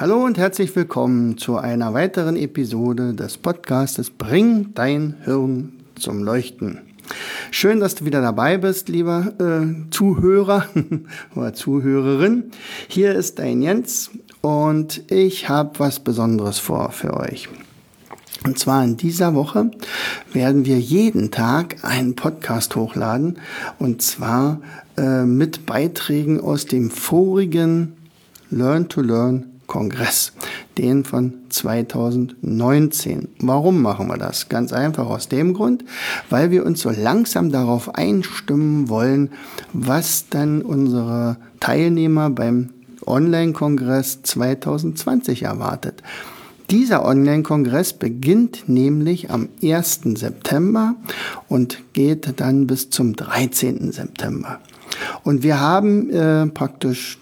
Hallo und herzlich willkommen zu einer weiteren Episode des Podcastes Bring dein Hirn zum Leuchten. Schön, dass du wieder dabei bist, lieber äh, Zuhörer oder Zuhörerin. Hier ist dein Jens und ich habe was Besonderes vor für euch. Und zwar in dieser Woche werden wir jeden Tag einen Podcast hochladen und zwar äh, mit Beiträgen aus dem vorigen Learn to Learn Kongress, den von 2019. Warum machen wir das? Ganz einfach aus dem Grund, weil wir uns so langsam darauf einstimmen wollen, was dann unsere Teilnehmer beim Online-Kongress 2020 erwartet. Dieser Online-Kongress beginnt nämlich am 1. September und geht dann bis zum 13. September. Und wir haben äh, praktisch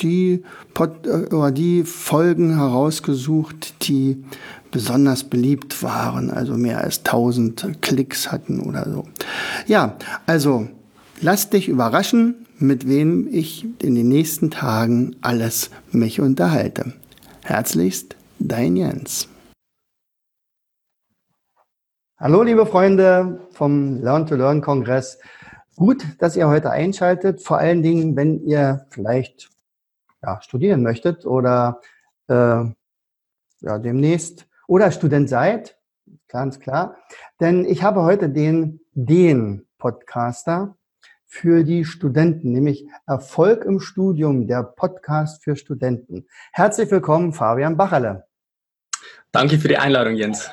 die, Pod, äh, die Folgen herausgesucht, die besonders beliebt waren, also mehr als 1000 Klicks hatten oder so. Ja, also lass dich überraschen, mit wem ich in den nächsten Tagen alles mich unterhalte. Herzlichst, dein Jens. Hallo, liebe Freunde vom Learn to Learn Kongress. Gut, dass ihr heute einschaltet, vor allen Dingen, wenn ihr vielleicht ja, studieren möchtet oder äh, ja, demnächst oder Student seid, ganz klar. Denn ich habe heute den, den Podcaster für die Studenten, nämlich Erfolg im Studium, der Podcast für Studenten. Herzlich willkommen, Fabian Bacherle. Danke für die Einladung, Jens.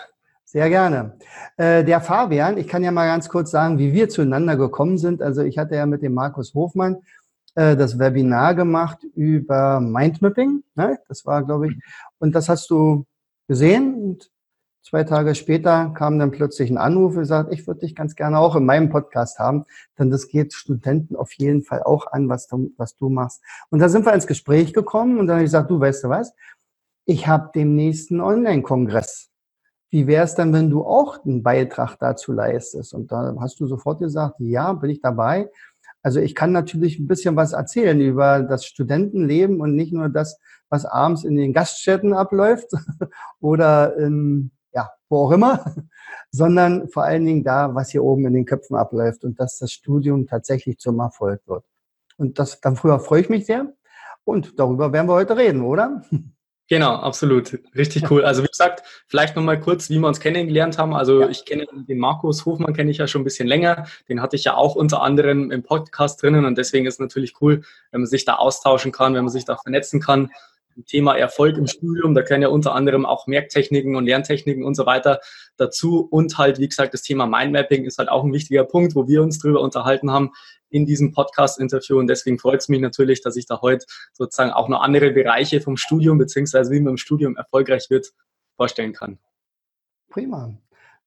Sehr gerne. Äh, der Fabian, ich kann ja mal ganz kurz sagen, wie wir zueinander gekommen sind. Also ich hatte ja mit dem Markus Hofmann äh, das Webinar gemacht über Mindmapping. Ne? Das war, glaube ich, und das hast du gesehen. Und zwei Tage später kam dann plötzlich ein Anruf und sagt, ich würde dich ganz gerne auch in meinem Podcast haben, denn das geht Studenten auf jeden Fall auch an, was du, was du machst. Und da sind wir ins Gespräch gekommen und dann habe ich gesagt, du weißt du was? Ich habe dem nächsten Online-Kongress wie wäre es dann, wenn du auch einen Beitrag dazu leistest? Und da hast du sofort gesagt, ja, bin ich dabei. Also ich kann natürlich ein bisschen was erzählen über das Studentenleben und nicht nur das, was abends in den Gaststätten abläuft oder in, ja, wo auch immer, sondern vor allen Dingen da, was hier oben in den Köpfen abläuft und dass das Studium tatsächlich zum Erfolg wird. Und das, dann früher freue ich mich sehr. Und darüber werden wir heute reden, oder? Genau, absolut. Richtig cool. Also wie gesagt, vielleicht nochmal kurz, wie wir uns kennengelernt haben. Also ja. ich kenne den Markus Hofmann, kenne ich ja schon ein bisschen länger. Den hatte ich ja auch unter anderem im Podcast drinnen und deswegen ist es natürlich cool, wenn man sich da austauschen kann, wenn man sich da vernetzen kann. Thema Erfolg im Studium, da können ja unter anderem auch Merktechniken und Lerntechniken und so weiter dazu. Und halt, wie gesagt, das Thema Mindmapping ist halt auch ein wichtiger Punkt, wo wir uns drüber unterhalten haben in diesem Podcast-Interview. Und deswegen freut es mich natürlich, dass ich da heute sozusagen auch noch andere Bereiche vom Studium, beziehungsweise wie man im Studium erfolgreich wird, vorstellen kann. Prima.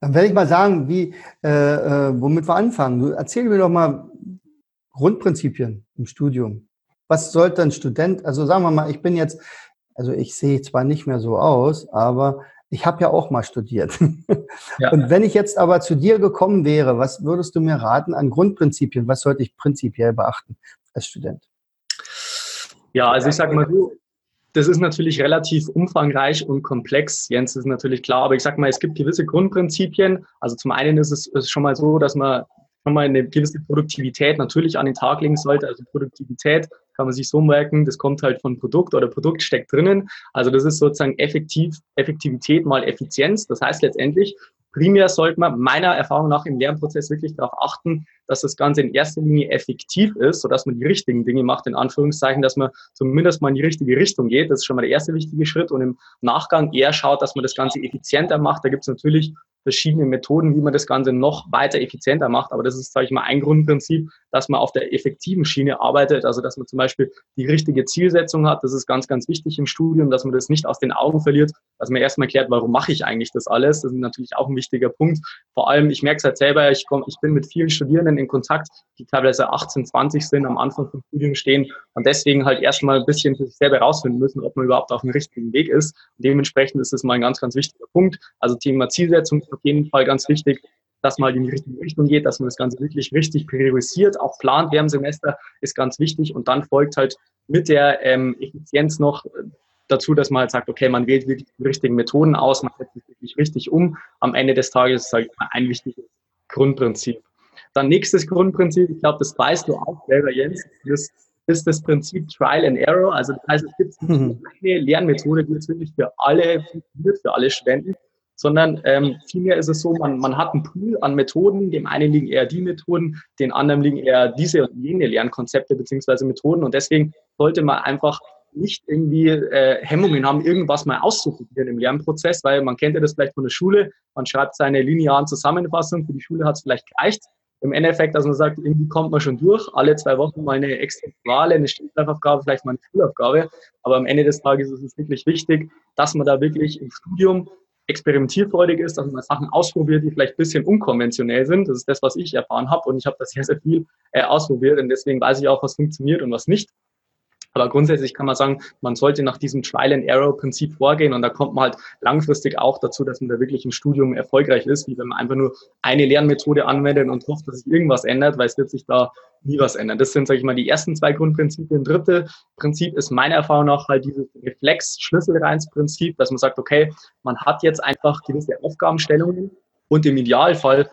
Dann werde ich mal sagen, wie, äh, äh, womit wir anfangen. Du erzähl mir doch mal Grundprinzipien im Studium was sollte ein Student, also sagen wir mal, ich bin jetzt, also ich sehe zwar nicht mehr so aus, aber ich habe ja auch mal studiert. Ja. Und wenn ich jetzt aber zu dir gekommen wäre, was würdest du mir raten an Grundprinzipien? Was sollte ich prinzipiell beachten als Student? Ja, also ich sage mal so, das ist natürlich relativ umfangreich und komplex. Jens ist natürlich klar, aber ich sage mal, es gibt gewisse Grundprinzipien. Also zum einen ist es ist schon mal so, dass man schon mal eine gewisse Produktivität natürlich an den Tag legen sollte. Also Produktivität kann man sich so merken, das kommt halt von Produkt oder Produkt steckt drinnen. Also das ist sozusagen effektiv, Effektivität mal Effizienz. Das heißt letztendlich, primär sollte man meiner Erfahrung nach im Lernprozess wirklich darauf achten, dass das Ganze in erster Linie effektiv ist, sodass man die richtigen Dinge macht, in Anführungszeichen, dass man zumindest mal in die richtige Richtung geht. Das ist schon mal der erste wichtige Schritt. Und im Nachgang eher schaut, dass man das Ganze effizienter macht. Da gibt es natürlich verschiedene Methoden, wie man das Ganze noch weiter effizienter macht. Aber das ist, sage ich mal, ein Grundprinzip, dass man auf der effektiven Schiene arbeitet, also dass man zum Beispiel die richtige Zielsetzung hat. Das ist ganz, ganz wichtig im Studium, dass man das nicht aus den Augen verliert, dass man erstmal erklärt, warum mache ich eigentlich das alles. Das ist natürlich auch ein wichtiger Punkt. Vor allem, ich merke es halt selber, ich, komm, ich bin mit vielen Studierenden in Kontakt, die teilweise 18, 20 sind, am Anfang vom Studium stehen und deswegen halt erstmal ein bisschen für sich selber herausfinden müssen, ob man überhaupt auf dem richtigen Weg ist. Und dementsprechend ist das mal ein ganz, ganz wichtiger Punkt. Also Thema Zielsetzung ist auf jeden Fall ganz wichtig dass man in die richtige Richtung geht, dass man das Ganze wirklich richtig priorisiert, auch plant während dem Semester, ist ganz wichtig. Und dann folgt halt mit der ähm, Effizienz noch dazu, dass man halt sagt, okay, man wählt wirklich die richtigen Methoden aus, man setzt es wirklich richtig um. Am Ende des Tages ist halt ein wichtiges Grundprinzip. Dann nächstes Grundprinzip, ich glaube, das weißt du auch selber, Jens, das ist das Prinzip Trial and Error. Also das heißt, es gibt mhm. eine Lernmethode, die jetzt wirklich für alle funktioniert, für alle Studenten, sondern ähm, vielmehr ist es so, man, man hat einen Pool an Methoden, dem einen liegen eher die Methoden, den anderen liegen eher diese und jene Lernkonzepte beziehungsweise Methoden. Und deswegen sollte man einfach nicht irgendwie äh, Hemmungen haben, irgendwas mal auszuprobieren im Lernprozess, weil man kennt ja das vielleicht von der Schule, man schreibt seine linearen Zusammenfassungen, für die Schule hat es vielleicht gereicht. Im Endeffekt, dass man sagt, irgendwie kommt man schon durch, alle zwei Wochen mal eine Wahl, eine Stimmschreibaufgabe, vielleicht mal eine Schulaufgabe. Aber am Ende des Tages ist es wirklich wichtig, dass man da wirklich im Studium experimentierfreudig ist, dass man Sachen ausprobiert, die vielleicht ein bisschen unkonventionell sind. Das ist das, was ich erfahren habe und ich habe das sehr, sehr viel äh, ausprobiert und deswegen weiß ich auch, was funktioniert und was nicht. Aber grundsätzlich kann man sagen, man sollte nach diesem Trial-and-Error-Prinzip vorgehen und da kommt man halt langfristig auch dazu, dass man da wirklich im Studium erfolgreich ist, wie wenn man einfach nur eine Lernmethode anwendet und hofft, dass sich irgendwas ändert, weil es wird sich da nie was ändern. Das sind, sage ich mal, die ersten zwei Grundprinzipien. Dritte Prinzip ist meiner Erfahrung nach halt dieses Reflex-Schlüsselreins-Prinzip, dass man sagt, okay, man hat jetzt einfach gewisse Aufgabenstellungen und im Idealfall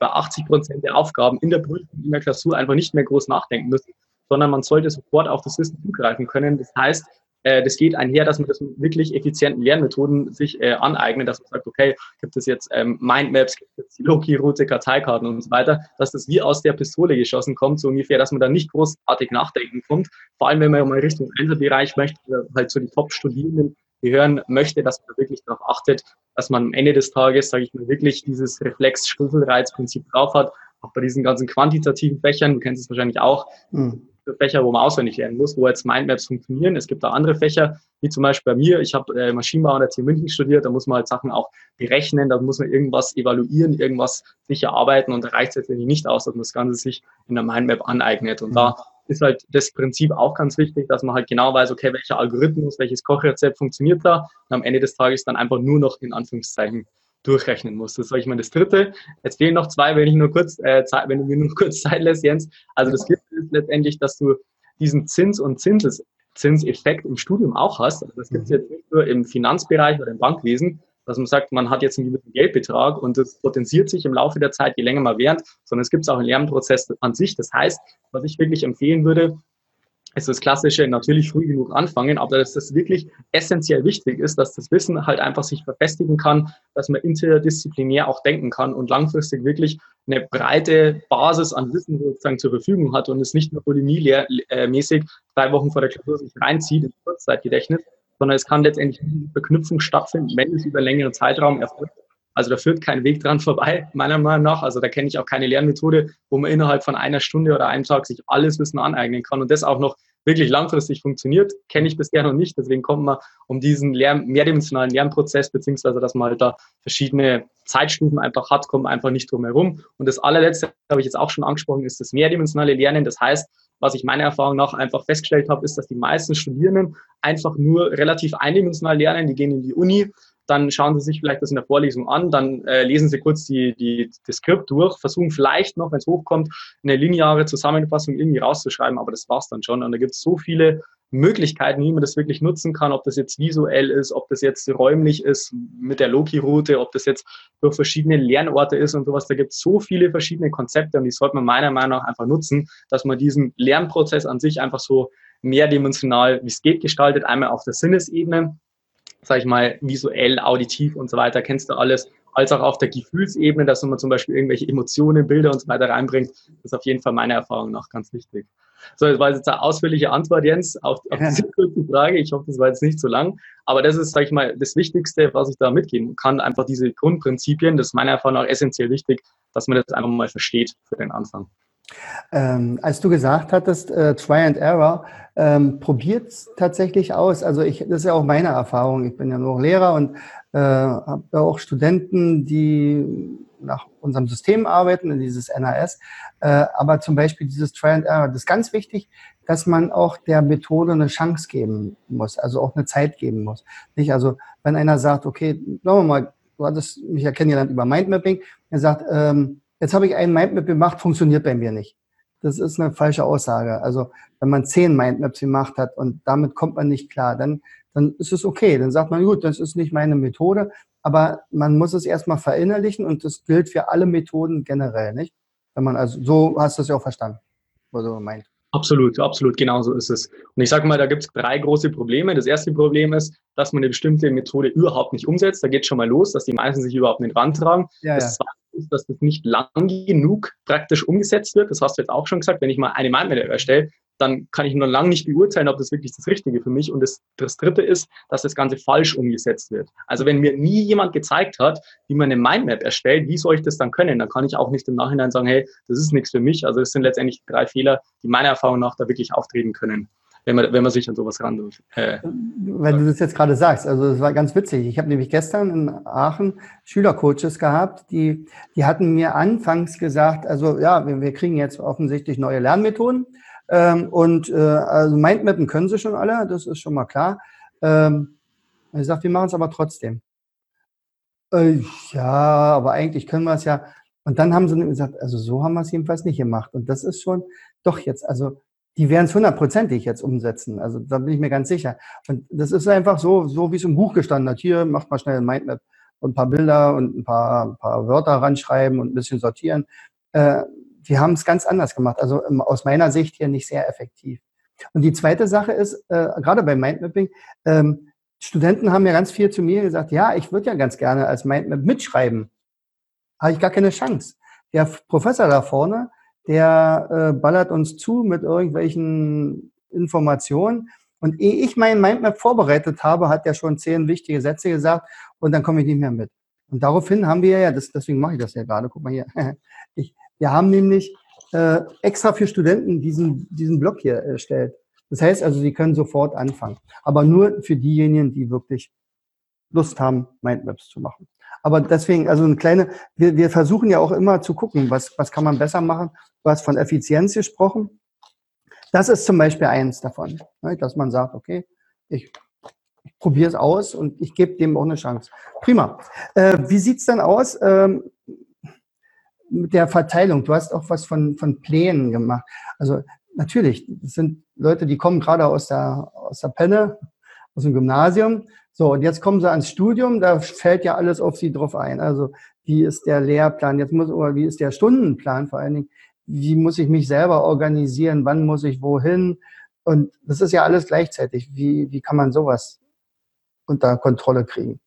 bei 80 Prozent der Aufgaben in der Prüfung in der Klausur einfach nicht mehr groß nachdenken müssen, sondern man sollte sofort auf das Wissen zugreifen können. Das heißt, äh, das geht einher, dass man das mit wirklich effizienten Lernmethoden sich äh, aneignet, dass man sagt, okay, gibt es jetzt ähm, Mindmaps, gibt es Loki-Route, Karteikarten und so weiter, dass das wie aus der Pistole geschossen kommt, so ungefähr, dass man da nicht großartig nachdenken kommt. Vor allem, wenn man mal Richtung Einzelbereich möchte, halt so die Top-Studierenden gehören möchte, dass man wirklich darauf achtet, dass man am Ende des Tages, sage ich mal, wirklich dieses Reflex-Schlüsselreiz-Prinzip drauf hat. Auch bei diesen ganzen quantitativen Fächern, du kennst es wahrscheinlich auch, mhm. Fächer, wo man auswendig lernen muss, wo jetzt Mindmaps funktionieren. Es gibt auch andere Fächer, wie zum Beispiel bei mir. Ich habe äh, Maschinenbau an der TU München studiert. Da muss man halt Sachen auch berechnen, da muss man irgendwas evaluieren, irgendwas sich erarbeiten und da reicht es jetzt nicht aus, dass man das Ganze sich in der Mindmap aneignet. Und mhm. da ist halt das Prinzip auch ganz wichtig, dass man halt genau weiß, okay, welcher Algorithmus, welches Kochrezept funktioniert da und am Ende des Tages dann einfach nur noch in Anführungszeichen durchrechnen muss. Das sage ich mal das dritte. Jetzt fehlen noch zwei, wenn ich nur kurz, äh, Zeit, wenn du mir nur kurz Zeit lässt, Jens. Also das vierte ist letztendlich, dass du diesen Zins- und Zinses Zinseffekt im Studium auch hast. Also das gibt es mhm. jetzt nicht nur im Finanzbereich oder im Bankwesen, dass man sagt, man hat jetzt einen gewissen Geldbetrag und das potenziert sich im Laufe der Zeit, je länger man währt, sondern es gibt es auch im Lernprozess an sich. Das heißt, was ich wirklich empfehlen würde, ist das Klassische natürlich früh genug anfangen, aber dass das wirklich essentiell wichtig ist, dass das Wissen halt einfach sich verfestigen kann, dass man interdisziplinär auch denken kann und langfristig wirklich eine breite Basis an Wissen sozusagen zur Verfügung hat und es nicht nur bulimie-mäßig drei Wochen vor der Klausur sich reinzieht ins Kurzzeitgedächtnis, sondern es kann letztendlich eine Verknüpfung stattfinden, wenn es über längeren Zeitraum erfolgt. Also da führt kein Weg dran vorbei, meiner Meinung nach. Also da kenne ich auch keine Lernmethode, wo man innerhalb von einer Stunde oder einem Tag sich alles Wissen aneignen kann und das auch noch wirklich langfristig funktioniert, kenne ich bisher noch nicht. Deswegen kommt man um diesen Lern mehrdimensionalen Lernprozess, beziehungsweise dass man halt da verschiedene Zeitstufen einfach hat, kommt einfach nicht drum herum. Und das allerletzte, habe ich jetzt auch schon angesprochen, ist das mehrdimensionale Lernen. Das heißt, was ich meiner Erfahrung nach einfach festgestellt habe, ist, dass die meisten Studierenden einfach nur relativ eindimensional lernen. Die gehen in die Uni, dann schauen Sie sich vielleicht das in der Vorlesung an, dann äh, lesen Sie kurz die, die, das Skript durch, versuchen vielleicht noch, wenn es hochkommt, eine lineare Zusammenfassung irgendwie rauszuschreiben, aber das war's dann schon. Und da gibt es so viele Möglichkeiten, wie man das wirklich nutzen kann, ob das jetzt visuell ist, ob das jetzt räumlich ist mit der Loki-Route, ob das jetzt durch verschiedene Lernorte ist und sowas. Da gibt es so viele verschiedene Konzepte und die sollte man meiner Meinung nach einfach nutzen, dass man diesen Lernprozess an sich einfach so mehrdimensional, wie es geht, gestaltet. Einmal auf der Sinnesebene, sag ich mal, visuell, auditiv und so weiter, kennst du alles, als auch auf der Gefühlsebene, dass man zum Beispiel irgendwelche Emotionen, Bilder und so weiter reinbringt. Das ist auf jeden Fall meiner Erfahrung nach ganz wichtig. So, das war jetzt eine ausführliche Antwort, Jens, auf, auf diese kurze Frage. Ich hoffe, das war jetzt nicht so lang. Aber das ist, sag ich mal, das Wichtigste, was ich da mitgeben kann. Einfach diese Grundprinzipien. Das ist meiner Erfahrung nach essentiell wichtig, dass man das einfach mal versteht für den Anfang. Ähm, als du gesagt hattest, äh, Try and Error, ähm, probiert tatsächlich aus. Also ich, das ist ja auch meine Erfahrung. Ich bin ja nur Lehrer und äh, habe ja auch Studenten, die nach unserem System arbeiten, in dieses NAS. Äh, aber zum Beispiel dieses Try and Error, das ist ganz wichtig, dass man auch der Methode eine Chance geben muss, also auch eine Zeit geben muss. Nicht? Also wenn einer sagt, okay, sagen wir mal, du hattest mich ja kennengelernt über Mindmapping, er sagt, ähm, jetzt habe ich einen Mindmap gemacht, funktioniert bei mir nicht. Das ist eine falsche Aussage. Also wenn man zehn Mindmaps gemacht hat und damit kommt man nicht klar, dann, dann ist es okay. Dann sagt man, gut, das ist nicht meine Methode, aber man muss es erstmal verinnerlichen und das gilt für alle Methoden generell, nicht? Wenn man also, so hast du es ja auch verstanden, was du meint. Absolut, absolut, genau so ist es. Und ich sage mal, da gibt es drei große Probleme. Das erste Problem ist, dass man eine bestimmte Methode überhaupt nicht umsetzt. Da geht schon mal los, dass die meisten sich überhaupt nicht rantragen. Ja, das ja. zweite ist, dass das nicht lang genug praktisch umgesetzt wird. Das hast du jetzt auch schon gesagt. Wenn ich mal eine Mindmap erstelle, dann kann ich noch lange nicht beurteilen, ob das wirklich das Richtige für mich. Und das, das Dritte ist, dass das Ganze falsch umgesetzt wird. Also wenn mir nie jemand gezeigt hat, wie man eine Mindmap erstellt, wie soll ich das dann können? Dann kann ich auch nicht im Nachhinein sagen, hey, das ist nichts für mich. Also es sind letztendlich drei Fehler, die meiner Erfahrung nach da wirklich auftreten können wenn man, wenn man sich an sowas ran. Äh, Weil du das jetzt gerade sagst, also das war ganz witzig. Ich habe nämlich gestern in Aachen Schülercoaches gehabt, die, die hatten mir anfangs gesagt, also ja, wir, wir kriegen jetzt offensichtlich neue Lernmethoden ähm, und äh, also Mindmappen können sie schon alle, das ist schon mal klar. Ähm, ich sage, wir machen es aber trotzdem. Äh, ja, aber eigentlich können wir es ja. Und dann haben sie gesagt, also so haben wir es jedenfalls nicht gemacht. Und das ist schon, doch jetzt, also die werden es hundertprozentig jetzt umsetzen. Also da bin ich mir ganz sicher. Und das ist einfach so, so wie es im Buch gestanden hat. Hier macht mal schnell ein Mindmap und ein paar Bilder und ein paar, ein paar Wörter ranschreiben und ein bisschen sortieren. Äh, die haben es ganz anders gemacht. Also ähm, aus meiner Sicht hier nicht sehr effektiv. Und die zweite Sache ist, äh, gerade beim Mindmapping, ähm, Studenten haben ja ganz viel zu mir gesagt, ja, ich würde ja ganz gerne als Mindmap mitschreiben. Habe ich gar keine Chance. Der Professor da vorne, der äh, ballert uns zu mit irgendwelchen Informationen. Und ehe ich meinen Mindmap vorbereitet habe, hat er schon zehn wichtige Sätze gesagt und dann komme ich nicht mehr mit. Und daraufhin haben wir ja, das, deswegen mache ich das ja gerade, guck mal hier, ich, wir haben nämlich äh, extra für Studenten diesen, diesen Blog hier erstellt. Das heißt also, sie können sofort anfangen. Aber nur für diejenigen, die wirklich Lust haben, Mindmaps zu machen. Aber deswegen, also eine kleine, wir, wir versuchen ja auch immer zu gucken, was, was kann man besser machen. Du hast von Effizienz gesprochen. Das ist zum Beispiel eins davon, ne, dass man sagt, okay, ich, ich probiere es aus und ich gebe dem auch eine Chance. Prima. Äh, wie sieht's dann aus? Ähm, mit der Verteilung. Du hast auch was von, von Plänen gemacht. Also natürlich, das sind Leute, die kommen gerade aus der, aus der Penne, aus dem Gymnasium. So, und jetzt kommen sie ans Studium, da fällt ja alles auf sie drauf ein. Also, wie ist der Lehrplan? Jetzt muss, oder wie ist der Stundenplan vor allen Dingen? Wie muss ich mich selber organisieren? Wann muss ich wohin? Und das ist ja alles gleichzeitig. Wie, wie kann man sowas unter Kontrolle kriegen?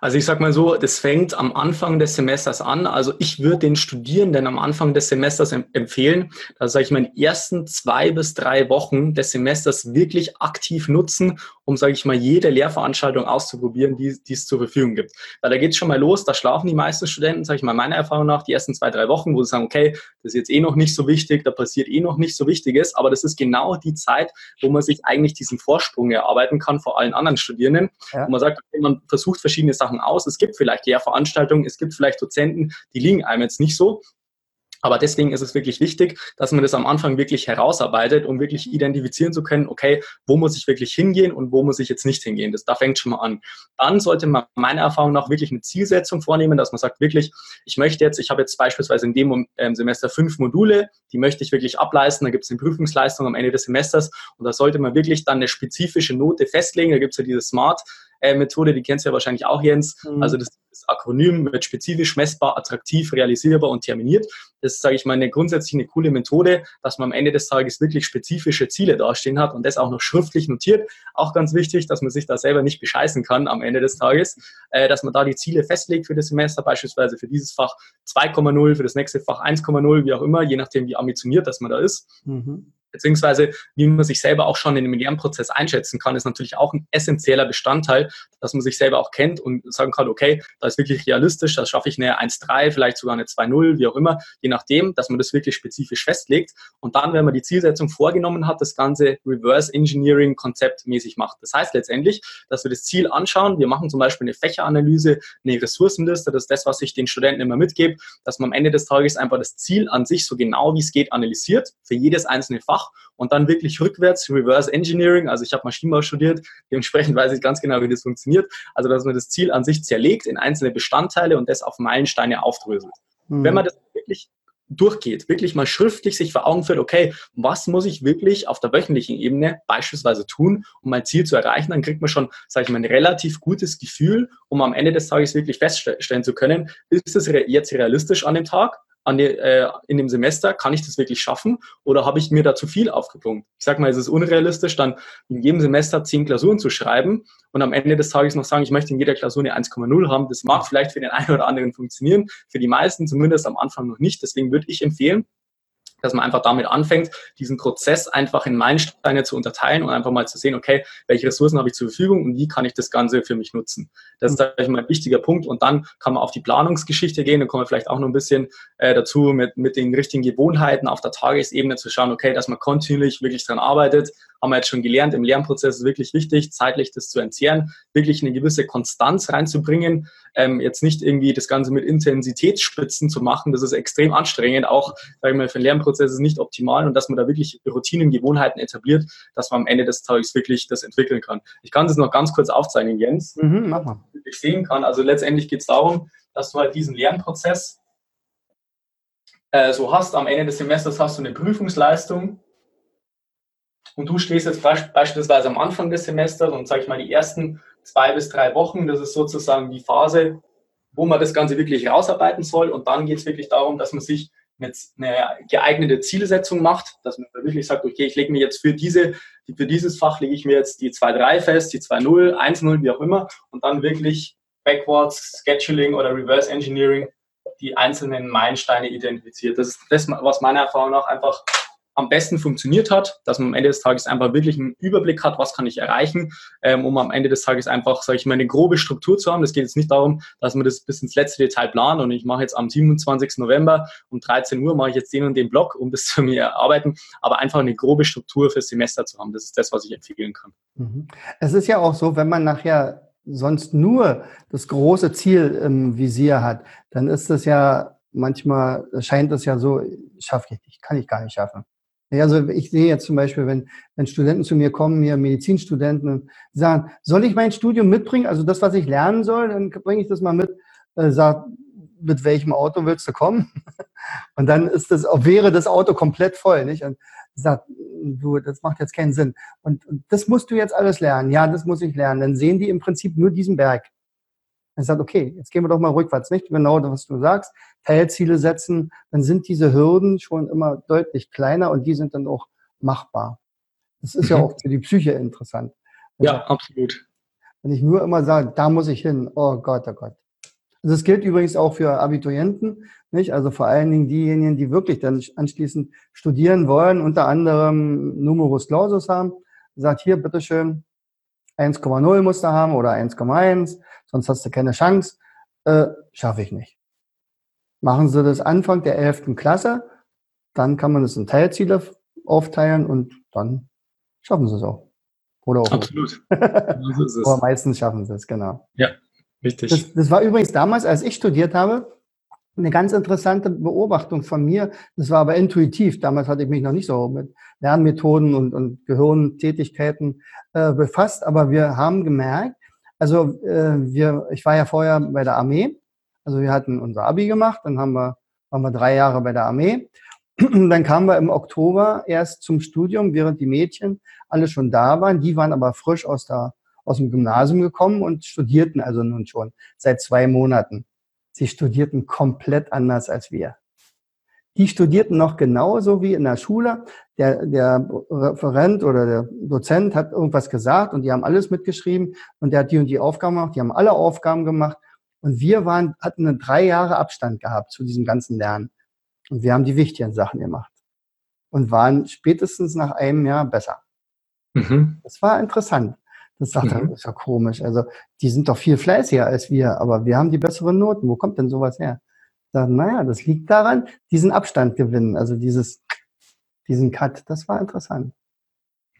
Also ich sage mal so, das fängt am Anfang des Semesters an. Also ich würde den Studierenden am Anfang des Semesters empfehlen, dass sage ich mal in den ersten zwei bis drei Wochen des Semesters wirklich aktiv nutzen, um sage ich mal jede Lehrveranstaltung auszuprobieren, die, die es zur Verfügung gibt. Weil da geht es schon mal los, da schlafen die meisten Studenten, sage ich mal meiner Erfahrung nach, die ersten zwei drei Wochen, wo sie sagen, okay, das ist jetzt eh noch nicht so wichtig, da passiert eh noch nicht so Wichtiges, aber das ist genau die Zeit, wo man sich eigentlich diesen Vorsprung erarbeiten kann vor allen anderen Studierenden. Ja. Wo man sagt, okay, man versucht verschiedene Sachen Sachen aus. Es gibt vielleicht Lehrveranstaltungen, es gibt vielleicht Dozenten, die liegen einem jetzt nicht so. Aber deswegen ist es wirklich wichtig, dass man das am Anfang wirklich herausarbeitet, um wirklich identifizieren zu können, okay, wo muss ich wirklich hingehen und wo muss ich jetzt nicht hingehen. Das, da fängt schon mal an. Dann sollte man meiner Erfahrung nach wirklich eine Zielsetzung vornehmen, dass man sagt, wirklich, ich möchte jetzt, ich habe jetzt beispielsweise in dem ähm, Semester fünf Module, die möchte ich wirklich ableisten. Da gibt es eine Prüfungsleistung am Ende des Semesters und da sollte man wirklich dann eine spezifische Note festlegen. Da gibt es ja diese Smart Methode, die kennst du ja wahrscheinlich auch, Jens. Mhm. Also das, das Akronym wird spezifisch, messbar, attraktiv, realisierbar und terminiert. Das ist, sage ich mal, eine grundsätzlich eine coole Methode, dass man am Ende des Tages wirklich spezifische Ziele dastehen hat und das auch noch schriftlich notiert. Auch ganz wichtig, dass man sich da selber nicht bescheißen kann am Ende des Tages, äh, dass man da die Ziele festlegt für das Semester, beispielsweise für dieses Fach 2,0, für das nächste Fach 1,0, wie auch immer, je nachdem, wie ambitioniert das man da ist. Mhm beziehungsweise wie man sich selber auch schon in dem Lernprozess einschätzen kann, ist natürlich auch ein essentieller Bestandteil, dass man sich selber auch kennt und sagen kann, okay, da ist wirklich realistisch, da schaffe ich eine 1,3, vielleicht sogar eine 2,0, wie auch immer, je nachdem, dass man das wirklich spezifisch festlegt. Und dann, wenn man die Zielsetzung vorgenommen hat, das ganze Reverse Engineering konzeptmäßig macht. Das heißt letztendlich, dass wir das Ziel anschauen, wir machen zum Beispiel eine Fächeranalyse, eine Ressourcenliste, das ist das, was ich den Studenten immer mitgebe, dass man am Ende des Tages einfach das Ziel an sich so genau wie es geht analysiert, für jedes einzelne Fach Fach und dann wirklich rückwärts, Reverse Engineering. Also ich habe Maschinenbau studiert, dementsprechend weiß ich ganz genau, wie das funktioniert. Also dass man das Ziel an sich zerlegt in einzelne Bestandteile und das auf Meilensteine aufdröselt. Mhm. Wenn man das wirklich durchgeht, wirklich mal schriftlich sich vor Augen führt, okay, was muss ich wirklich auf der wöchentlichen Ebene beispielsweise tun, um mein Ziel zu erreichen, dann kriegt man schon, sage ich mal, ein relativ gutes Gefühl, um am Ende des Tages wirklich feststellen zu können, ist es jetzt realistisch an dem Tag die, äh, in dem Semester, kann ich das wirklich schaffen oder habe ich mir da zu viel aufgepunkt? Ich sage mal, es ist unrealistisch, dann in jedem Semester zehn Klausuren zu schreiben und am Ende des Tages noch sagen, ich möchte in jeder Klausur eine 1,0 haben. Das mag vielleicht für den einen oder anderen funktionieren, für die meisten zumindest am Anfang noch nicht. Deswegen würde ich empfehlen, dass man einfach damit anfängt, diesen Prozess einfach in Meilensteine zu unterteilen und einfach mal zu sehen, okay, welche Ressourcen habe ich zur Verfügung und wie kann ich das Ganze für mich nutzen. Das ist, sage ich mal, ein wichtiger Punkt. Und dann kann man auf die Planungsgeschichte gehen. Dann kommen wir vielleicht auch noch ein bisschen äh, dazu, mit, mit den richtigen Gewohnheiten auf der Tagesebene zu schauen, okay, dass man kontinuierlich wirklich dran arbeitet, haben wir jetzt schon gelernt, im Lernprozess ist wirklich wichtig, zeitlich das zu entzehren, wirklich eine gewisse Konstanz reinzubringen, ähm, jetzt nicht irgendwie das Ganze mit Intensitätsspitzen zu machen, das ist extrem anstrengend, auch, sage ich mal, für den Lernprozess ist nicht optimal und dass man da wirklich Routinen, Gewohnheiten etabliert, dass man am Ende des Tages wirklich das entwickeln kann. Ich kann das noch ganz kurz aufzeigen, Jens, mhm, mach mal. ich sehen kann. Also letztendlich geht es darum, dass du halt diesen Lernprozess äh, so hast, am Ende des Semesters hast du eine Prüfungsleistung, und du stehst jetzt beispielsweise am Anfang des Semesters und sag ich mal die ersten zwei bis drei Wochen, das ist sozusagen die Phase, wo man das Ganze wirklich rausarbeiten soll. Und dann geht es wirklich darum, dass man sich eine geeignete Zielsetzung macht, dass man wirklich sagt, okay, ich lege mir jetzt für diese, für dieses Fach lege ich mir jetzt die 2.3 fest, die 2.0, 1.0, wie auch immer, und dann wirklich backwards Scheduling oder Reverse Engineering die einzelnen Meilensteine identifiziert. Das ist das, was meiner Erfahrung nach einfach am besten funktioniert hat, dass man am Ende des Tages einfach wirklich einen Überblick hat, was kann ich erreichen, ähm, um am Ende des Tages einfach, sage ich mal, eine grobe Struktur zu haben. Das geht jetzt nicht darum, dass man das bis ins letzte Detail plant und ich mache jetzt am 27. November um 13 Uhr mache ich jetzt den und den Block, um das zu mir arbeiten, aber einfach eine grobe Struktur fürs Semester zu haben. Das ist das, was ich empfehlen kann. Mhm. Es ist ja auch so, wenn man nachher sonst nur das große Ziel im Visier hat, dann ist das ja manchmal scheint es ja so, schaffe ich nicht, kann ich gar nicht schaffen. Also ich sehe jetzt zum Beispiel, wenn, wenn Studenten zu mir kommen, mir Medizinstudenten und sagen, soll ich mein Studium mitbringen? Also das, was ich lernen soll, dann bringe ich das mal mit. Äh, sag, mit welchem Auto willst du kommen? Und dann ist das, wäre das Auto komplett voll, nicht? Und sagt, du, das macht jetzt keinen Sinn. Und, und das musst du jetzt alles lernen. Ja, das muss ich lernen. Dann sehen die im Prinzip nur diesen Berg. Er sagt, okay, jetzt gehen wir doch mal rückwärts, nicht genau, was du sagst, Teilziele setzen, dann sind diese Hürden schon immer deutlich kleiner und die sind dann auch machbar. Das ist mhm. ja auch für die Psyche interessant. Ja, absolut. Wenn ich nur immer sage, da muss ich hin, oh Gott, oh Gott. Also das gilt übrigens auch für Abiturienten, nicht? Also vor allen Dingen diejenigen, die wirklich dann anschließend studieren wollen, unter anderem Numerus Clausus haben, sagt hier, bitteschön, 1,0 musst du haben oder 1,1 sonst hast du keine Chance. Äh, Schaffe ich nicht. Machen Sie das Anfang der 11. Klasse, dann kann man das in Teilziele aufteilen und dann schaffen Sie es auch. Oder auch Absolut. Aber meistens schaffen Sie es, genau. Ja, richtig. Das, das war übrigens damals, als ich studiert habe, eine ganz interessante Beobachtung von mir. Das war aber intuitiv. Damals hatte ich mich noch nicht so mit Lernmethoden und, und Gehirntätigkeiten äh, befasst. Aber wir haben gemerkt, also äh, wir, ich war ja vorher bei der Armee. Also wir hatten unser Abi gemacht, dann haben wir, waren wir drei Jahre bei der Armee. dann kamen wir im Oktober erst zum Studium, während die Mädchen alle schon da waren. Die waren aber frisch aus, der, aus dem Gymnasium gekommen und studierten also nun schon seit zwei Monaten. Sie studierten komplett anders als wir. Die studierten noch genauso wie in der Schule. Der, der Referent oder der Dozent hat irgendwas gesagt und die haben alles mitgeschrieben und der hat die und die Aufgaben gemacht. Die haben alle Aufgaben gemacht und wir waren, hatten einen drei Jahre Abstand gehabt zu diesem ganzen Lernen. Und wir haben die wichtigen Sachen gemacht. und waren spätestens nach einem Jahr besser. Mhm. Das war interessant. Das sagt er, mhm. ist ja komisch. Also, die sind doch viel fleißiger als wir, aber wir haben die besseren Noten. Wo kommt denn sowas her? Sagen, naja, das liegt daran, diesen Abstand gewinnen, also dieses, diesen Cut. Das war interessant.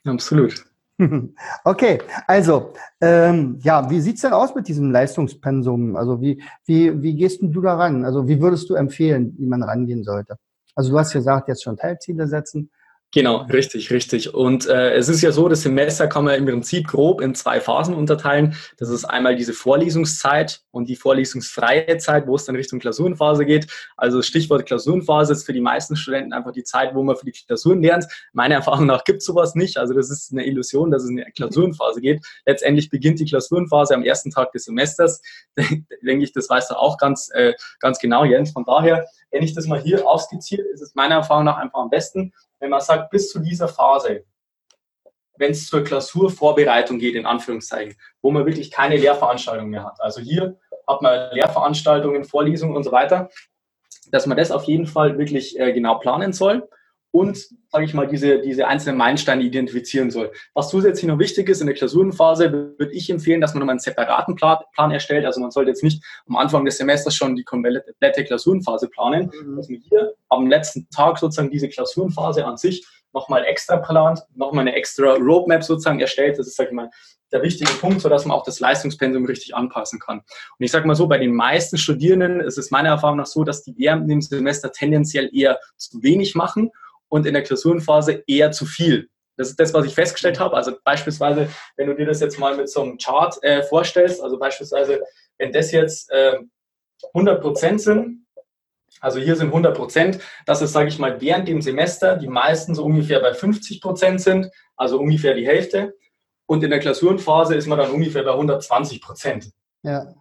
Absolut. Okay, also ähm, ja, wie sieht's denn aus mit diesem Leistungspensum? Also wie, wie, wie gehst du da ran? Also wie würdest du empfehlen, wie man rangehen sollte? Also du hast gesagt, jetzt schon Teilziele setzen. Genau, richtig, richtig. Und äh, es ist ja so, das Semester kann man im Prinzip grob in zwei Phasen unterteilen. Das ist einmal diese Vorlesungszeit und die vorlesungsfreie Zeit, wo es dann Richtung Klausurenphase geht. Also Stichwort Klausurenphase ist für die meisten Studenten einfach die Zeit, wo man für die Klausuren lernt. Meiner Erfahrung nach gibt sowas nicht. Also das ist eine Illusion, dass es in eine Klausurenphase geht. Letztendlich beginnt die Klausurenphase am ersten Tag des Semesters. Denke ich, das weißt du auch ganz, äh, ganz genau, Jens. Von daher, wenn ich das mal hier aufskizziere, ist es meiner Erfahrung nach einfach am besten, wenn man sagt, bis zu dieser Phase, wenn es zur Klausurvorbereitung geht, in Anführungszeichen, wo man wirklich keine Lehrveranstaltung mehr hat. Also hier hat man Lehrveranstaltungen, Vorlesungen und so weiter, dass man das auf jeden Fall wirklich äh, genau planen soll und, sage ich mal, diese, diese einzelnen Meilensteine identifizieren soll. Was zusätzlich noch wichtig ist in der Klausurenphase, würde ich empfehlen, dass man nochmal einen separaten Plan, erstellt. Also man sollte jetzt nicht am Anfang des Semesters schon die komplette Klausurenphase planen, mhm. dass man hier am letzten Tag sozusagen diese Klausurenphase an sich nochmal extra plant, nochmal eine extra Roadmap sozusagen erstellt. Das ist, sag ich mal, der wichtige Punkt, sodass man auch das Leistungspensum richtig anpassen kann. Und ich sage mal so, bei den meisten Studierenden ist es meiner Erfahrung nach so, dass die während dem Semester tendenziell eher zu wenig machen und in der Klausurenphase eher zu viel. Das ist das, was ich festgestellt habe. Also beispielsweise, wenn du dir das jetzt mal mit so einem Chart äh, vorstellst, also beispielsweise, wenn das jetzt äh, 100 Prozent sind, also hier sind 100 Prozent, dass es, sage ich mal, während dem Semester die meisten so ungefähr bei 50 Prozent sind, also ungefähr die Hälfte. Und in der Klausurenphase ist man dann ungefähr bei 120 Prozent. Ja.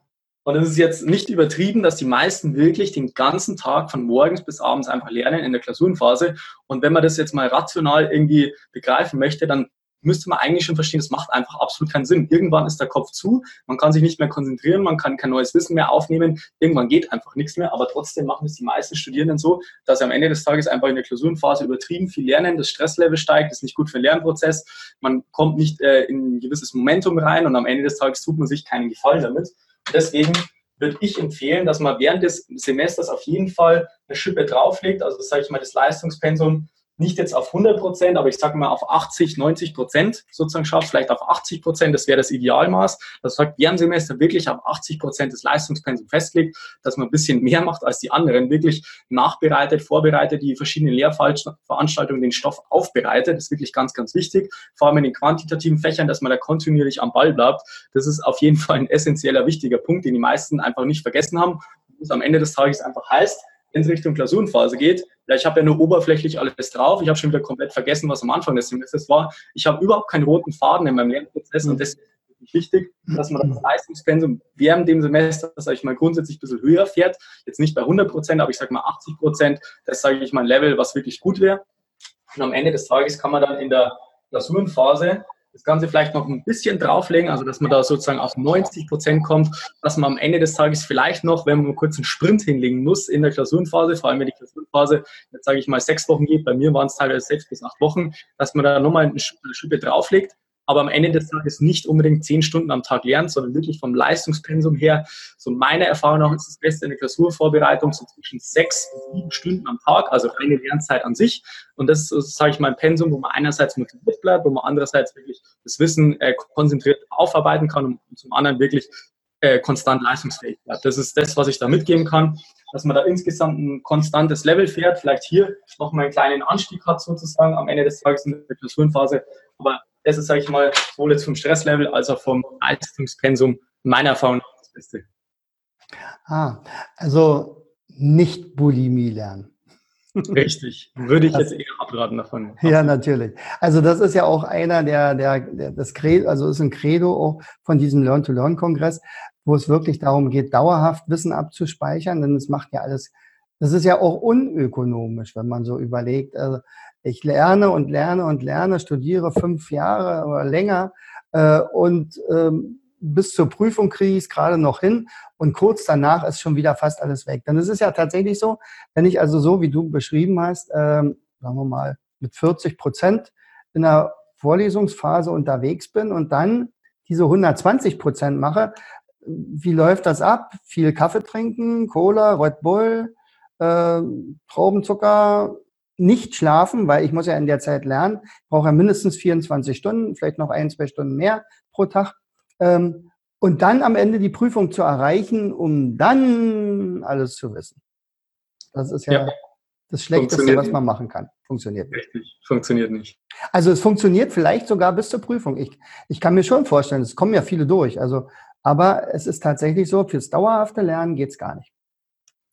Und es ist jetzt nicht übertrieben, dass die meisten wirklich den ganzen Tag von morgens bis abends einfach lernen in der Klausurenphase. Und wenn man das jetzt mal rational irgendwie begreifen möchte, dann müsste man eigentlich schon verstehen, das macht einfach absolut keinen Sinn. Irgendwann ist der Kopf zu, man kann sich nicht mehr konzentrieren, man kann kein neues Wissen mehr aufnehmen, irgendwann geht einfach nichts mehr, aber trotzdem machen es die meisten Studierenden so, dass sie am Ende des Tages einfach in der Klausurenphase übertrieben viel lernen, das Stresslevel steigt, ist nicht gut für den Lernprozess, man kommt nicht äh, in ein gewisses Momentum rein und am Ende des Tages tut man sich keinen Gefallen damit. Deswegen würde ich empfehlen, dass man während des Semesters auf jeden Fall eine Schippe drauflegt. Also sage ich mal, das Leistungspensum nicht jetzt auf 100 Prozent, aber ich sage mal auf 80, 90 Prozent sozusagen schafft, vielleicht auf 80 Prozent, das wäre das Idealmaß. Das sagt, während Semester wirklich auf 80 Prozent des Leistungspensums festlegt, dass man ein bisschen mehr macht als die anderen, wirklich nachbereitet, vorbereitet, die verschiedenen Lehrveranstaltungen den Stoff aufbereitet. Das ist wirklich ganz, ganz wichtig. Vor allem in den quantitativen Fächern, dass man da kontinuierlich am Ball bleibt. Das ist auf jeden Fall ein essentieller, wichtiger Punkt, den die meisten einfach nicht vergessen haben. Was am Ende des Tages einfach heißt, wenn es Richtung Klausurenphase geht, ja, ich habe ja nur oberflächlich alles drauf. Ich habe schon wieder komplett vergessen, was am Anfang des Semesters war. Ich habe überhaupt keinen roten Faden in meinem Lernprozess und das ist wichtig, dass man das Leistungspensum während dem Semester, sage ich mal, grundsätzlich ein bisschen höher fährt. Jetzt nicht bei 100 Prozent, aber ich sage mal 80 Prozent. Das sage ich mal ein Level, was wirklich gut wäre. Und am Ende des Tages kann man dann in der Klausurenphase das Ganze vielleicht noch ein bisschen drauflegen, also dass man da sozusagen auf 90 Prozent kommt, dass man am Ende des Tages vielleicht noch, wenn man kurz einen Sprint hinlegen muss in der Klausurenphase, vor allem wenn die Klausurenphase, jetzt sage ich mal, sechs Wochen geht, bei mir waren es teilweise sechs bis acht Wochen, dass man da nochmal eine Schippe drauflegt aber am Ende des Tages nicht unbedingt zehn Stunden am Tag lernt, sondern wirklich vom Leistungspensum her, so meiner Erfahrung nach ist das Beste in der Klausurvorbereitung so zwischen sechs und sieben Stunden am Tag, also reine Lernzeit an sich. Und das ist, sage ich mal, ein Pensum, wo man einerseits motiviert bleibt, wo man andererseits wirklich das Wissen äh, konzentriert aufarbeiten kann und zum anderen wirklich äh, konstant leistungsfähig bleibt. Das ist das, was ich da mitgeben kann, dass man da insgesamt ein konstantes Level fährt, vielleicht hier nochmal einen kleinen Anstieg hat sozusagen am Ende des Tages in der Klausurenphase, aber das ist, sage ich mal, sowohl jetzt vom Stresslevel als auch vom Leistungspensum meiner Erfahrung nach das Beste. Ah, also nicht Bulimie lernen. Richtig, würde ich das, jetzt eher abraten davon. Ja, natürlich. Also das ist ja auch einer der, der, der das Credo, also ist ein Credo auch von diesem Learn-to-Learn-Kongress, wo es wirklich darum geht, dauerhaft Wissen abzuspeichern, denn es macht ja alles, das ist ja auch unökonomisch, wenn man so überlegt. Also ich lerne und lerne und lerne, studiere fünf Jahre oder länger äh, und ähm, bis zur Prüfung kriege ich es gerade noch hin und kurz danach ist schon wieder fast alles weg. Denn es ist ja tatsächlich so, wenn ich also so, wie du beschrieben hast, ähm, sagen wir mal, mit 40 Prozent in der Vorlesungsphase unterwegs bin und dann diese 120 Prozent mache, wie läuft das ab? Viel Kaffee trinken, Cola, Red Bull, äh, Traubenzucker, nicht schlafen, weil ich muss ja in der Zeit lernen. Brauche ja mindestens 24 Stunden, vielleicht noch ein, zwei Stunden mehr pro Tag. Ähm, und dann am Ende die Prüfung zu erreichen, um dann alles zu wissen. Das ist ja, ja. das Schlechteste, was man machen kann. Funktioniert nicht. Richtig, funktioniert nicht. Also es funktioniert vielleicht sogar bis zur Prüfung. Ich, ich kann mir schon vorstellen, es kommen ja viele durch. Also, aber es ist tatsächlich so, fürs dauerhafte Lernen geht es gar nicht.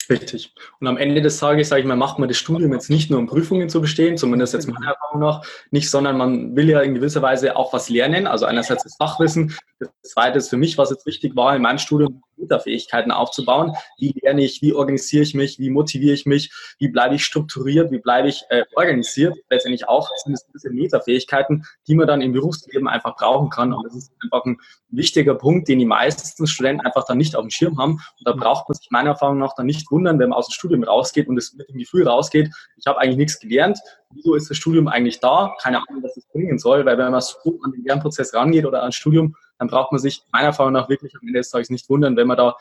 Richtig. Und am Ende des Tages, sage ich mal, macht man das Studium jetzt nicht nur, um Prüfungen zu bestehen, zumindest jetzt meiner Erfahrung nach, nicht, sondern man will ja in gewisser Weise auch was lernen. Also einerseits das Fachwissen. Das zweite ist für mich, was jetzt wichtig war in meinem Studium, Metafähigkeiten aufzubauen. Wie lerne ich, wie organisiere ich mich, wie motiviere ich mich, wie bleibe ich strukturiert, wie bleibe ich äh, organisiert. Letztendlich auch sind es diese Metafähigkeiten, die man dann im Berufsleben einfach brauchen kann. Und das ist einfach ein wichtiger Punkt, den die meisten Studenten einfach dann nicht auf dem Schirm haben. Und da braucht man sich meiner Erfahrung nach dann nicht wundern, wenn man aus dem Studium rausgeht und es mit dem Gefühl rausgeht, ich habe eigentlich nichts gelernt. Wieso ist das Studium eigentlich da? Keine Ahnung, was es bringen soll, weil wenn man so an den Lernprozess rangeht oder ans Studium, dann braucht man sich meiner Erfahrung nach wirklich am Ende des Tages nicht wundern, wenn man da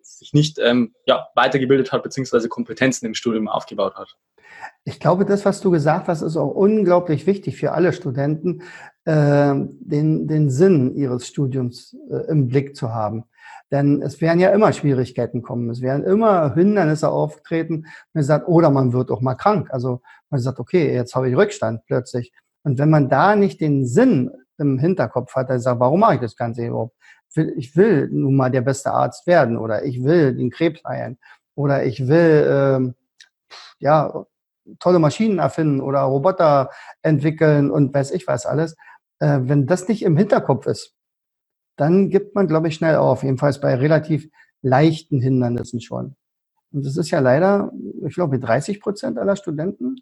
sich nicht ähm, ja, weitergebildet hat, beziehungsweise Kompetenzen im Studium aufgebaut hat. Ich glaube, das, was du gesagt hast, ist auch unglaublich wichtig für alle Studenten, äh, den, den Sinn ihres Studiums äh, im Blick zu haben. Denn es werden ja immer Schwierigkeiten kommen. Es werden immer Hindernisse auftreten. Man sagt, oder man wird auch mal krank. Also man sagt, okay, jetzt habe ich Rückstand plötzlich. Und wenn man da nicht den Sinn im Hinterkopf hat, er sagt, warum mache ich das Ganze überhaupt? Ich will nun mal der beste Arzt werden oder ich will den Krebs heilen oder ich will ähm, ja tolle Maschinen erfinden oder Roboter entwickeln und weiß ich was alles. Äh, wenn das nicht im Hinterkopf ist, dann gibt man, glaube ich, schnell auf. Jedenfalls bei relativ leichten Hindernissen schon. Und das ist ja leider, ich glaube, 30 Prozent aller Studenten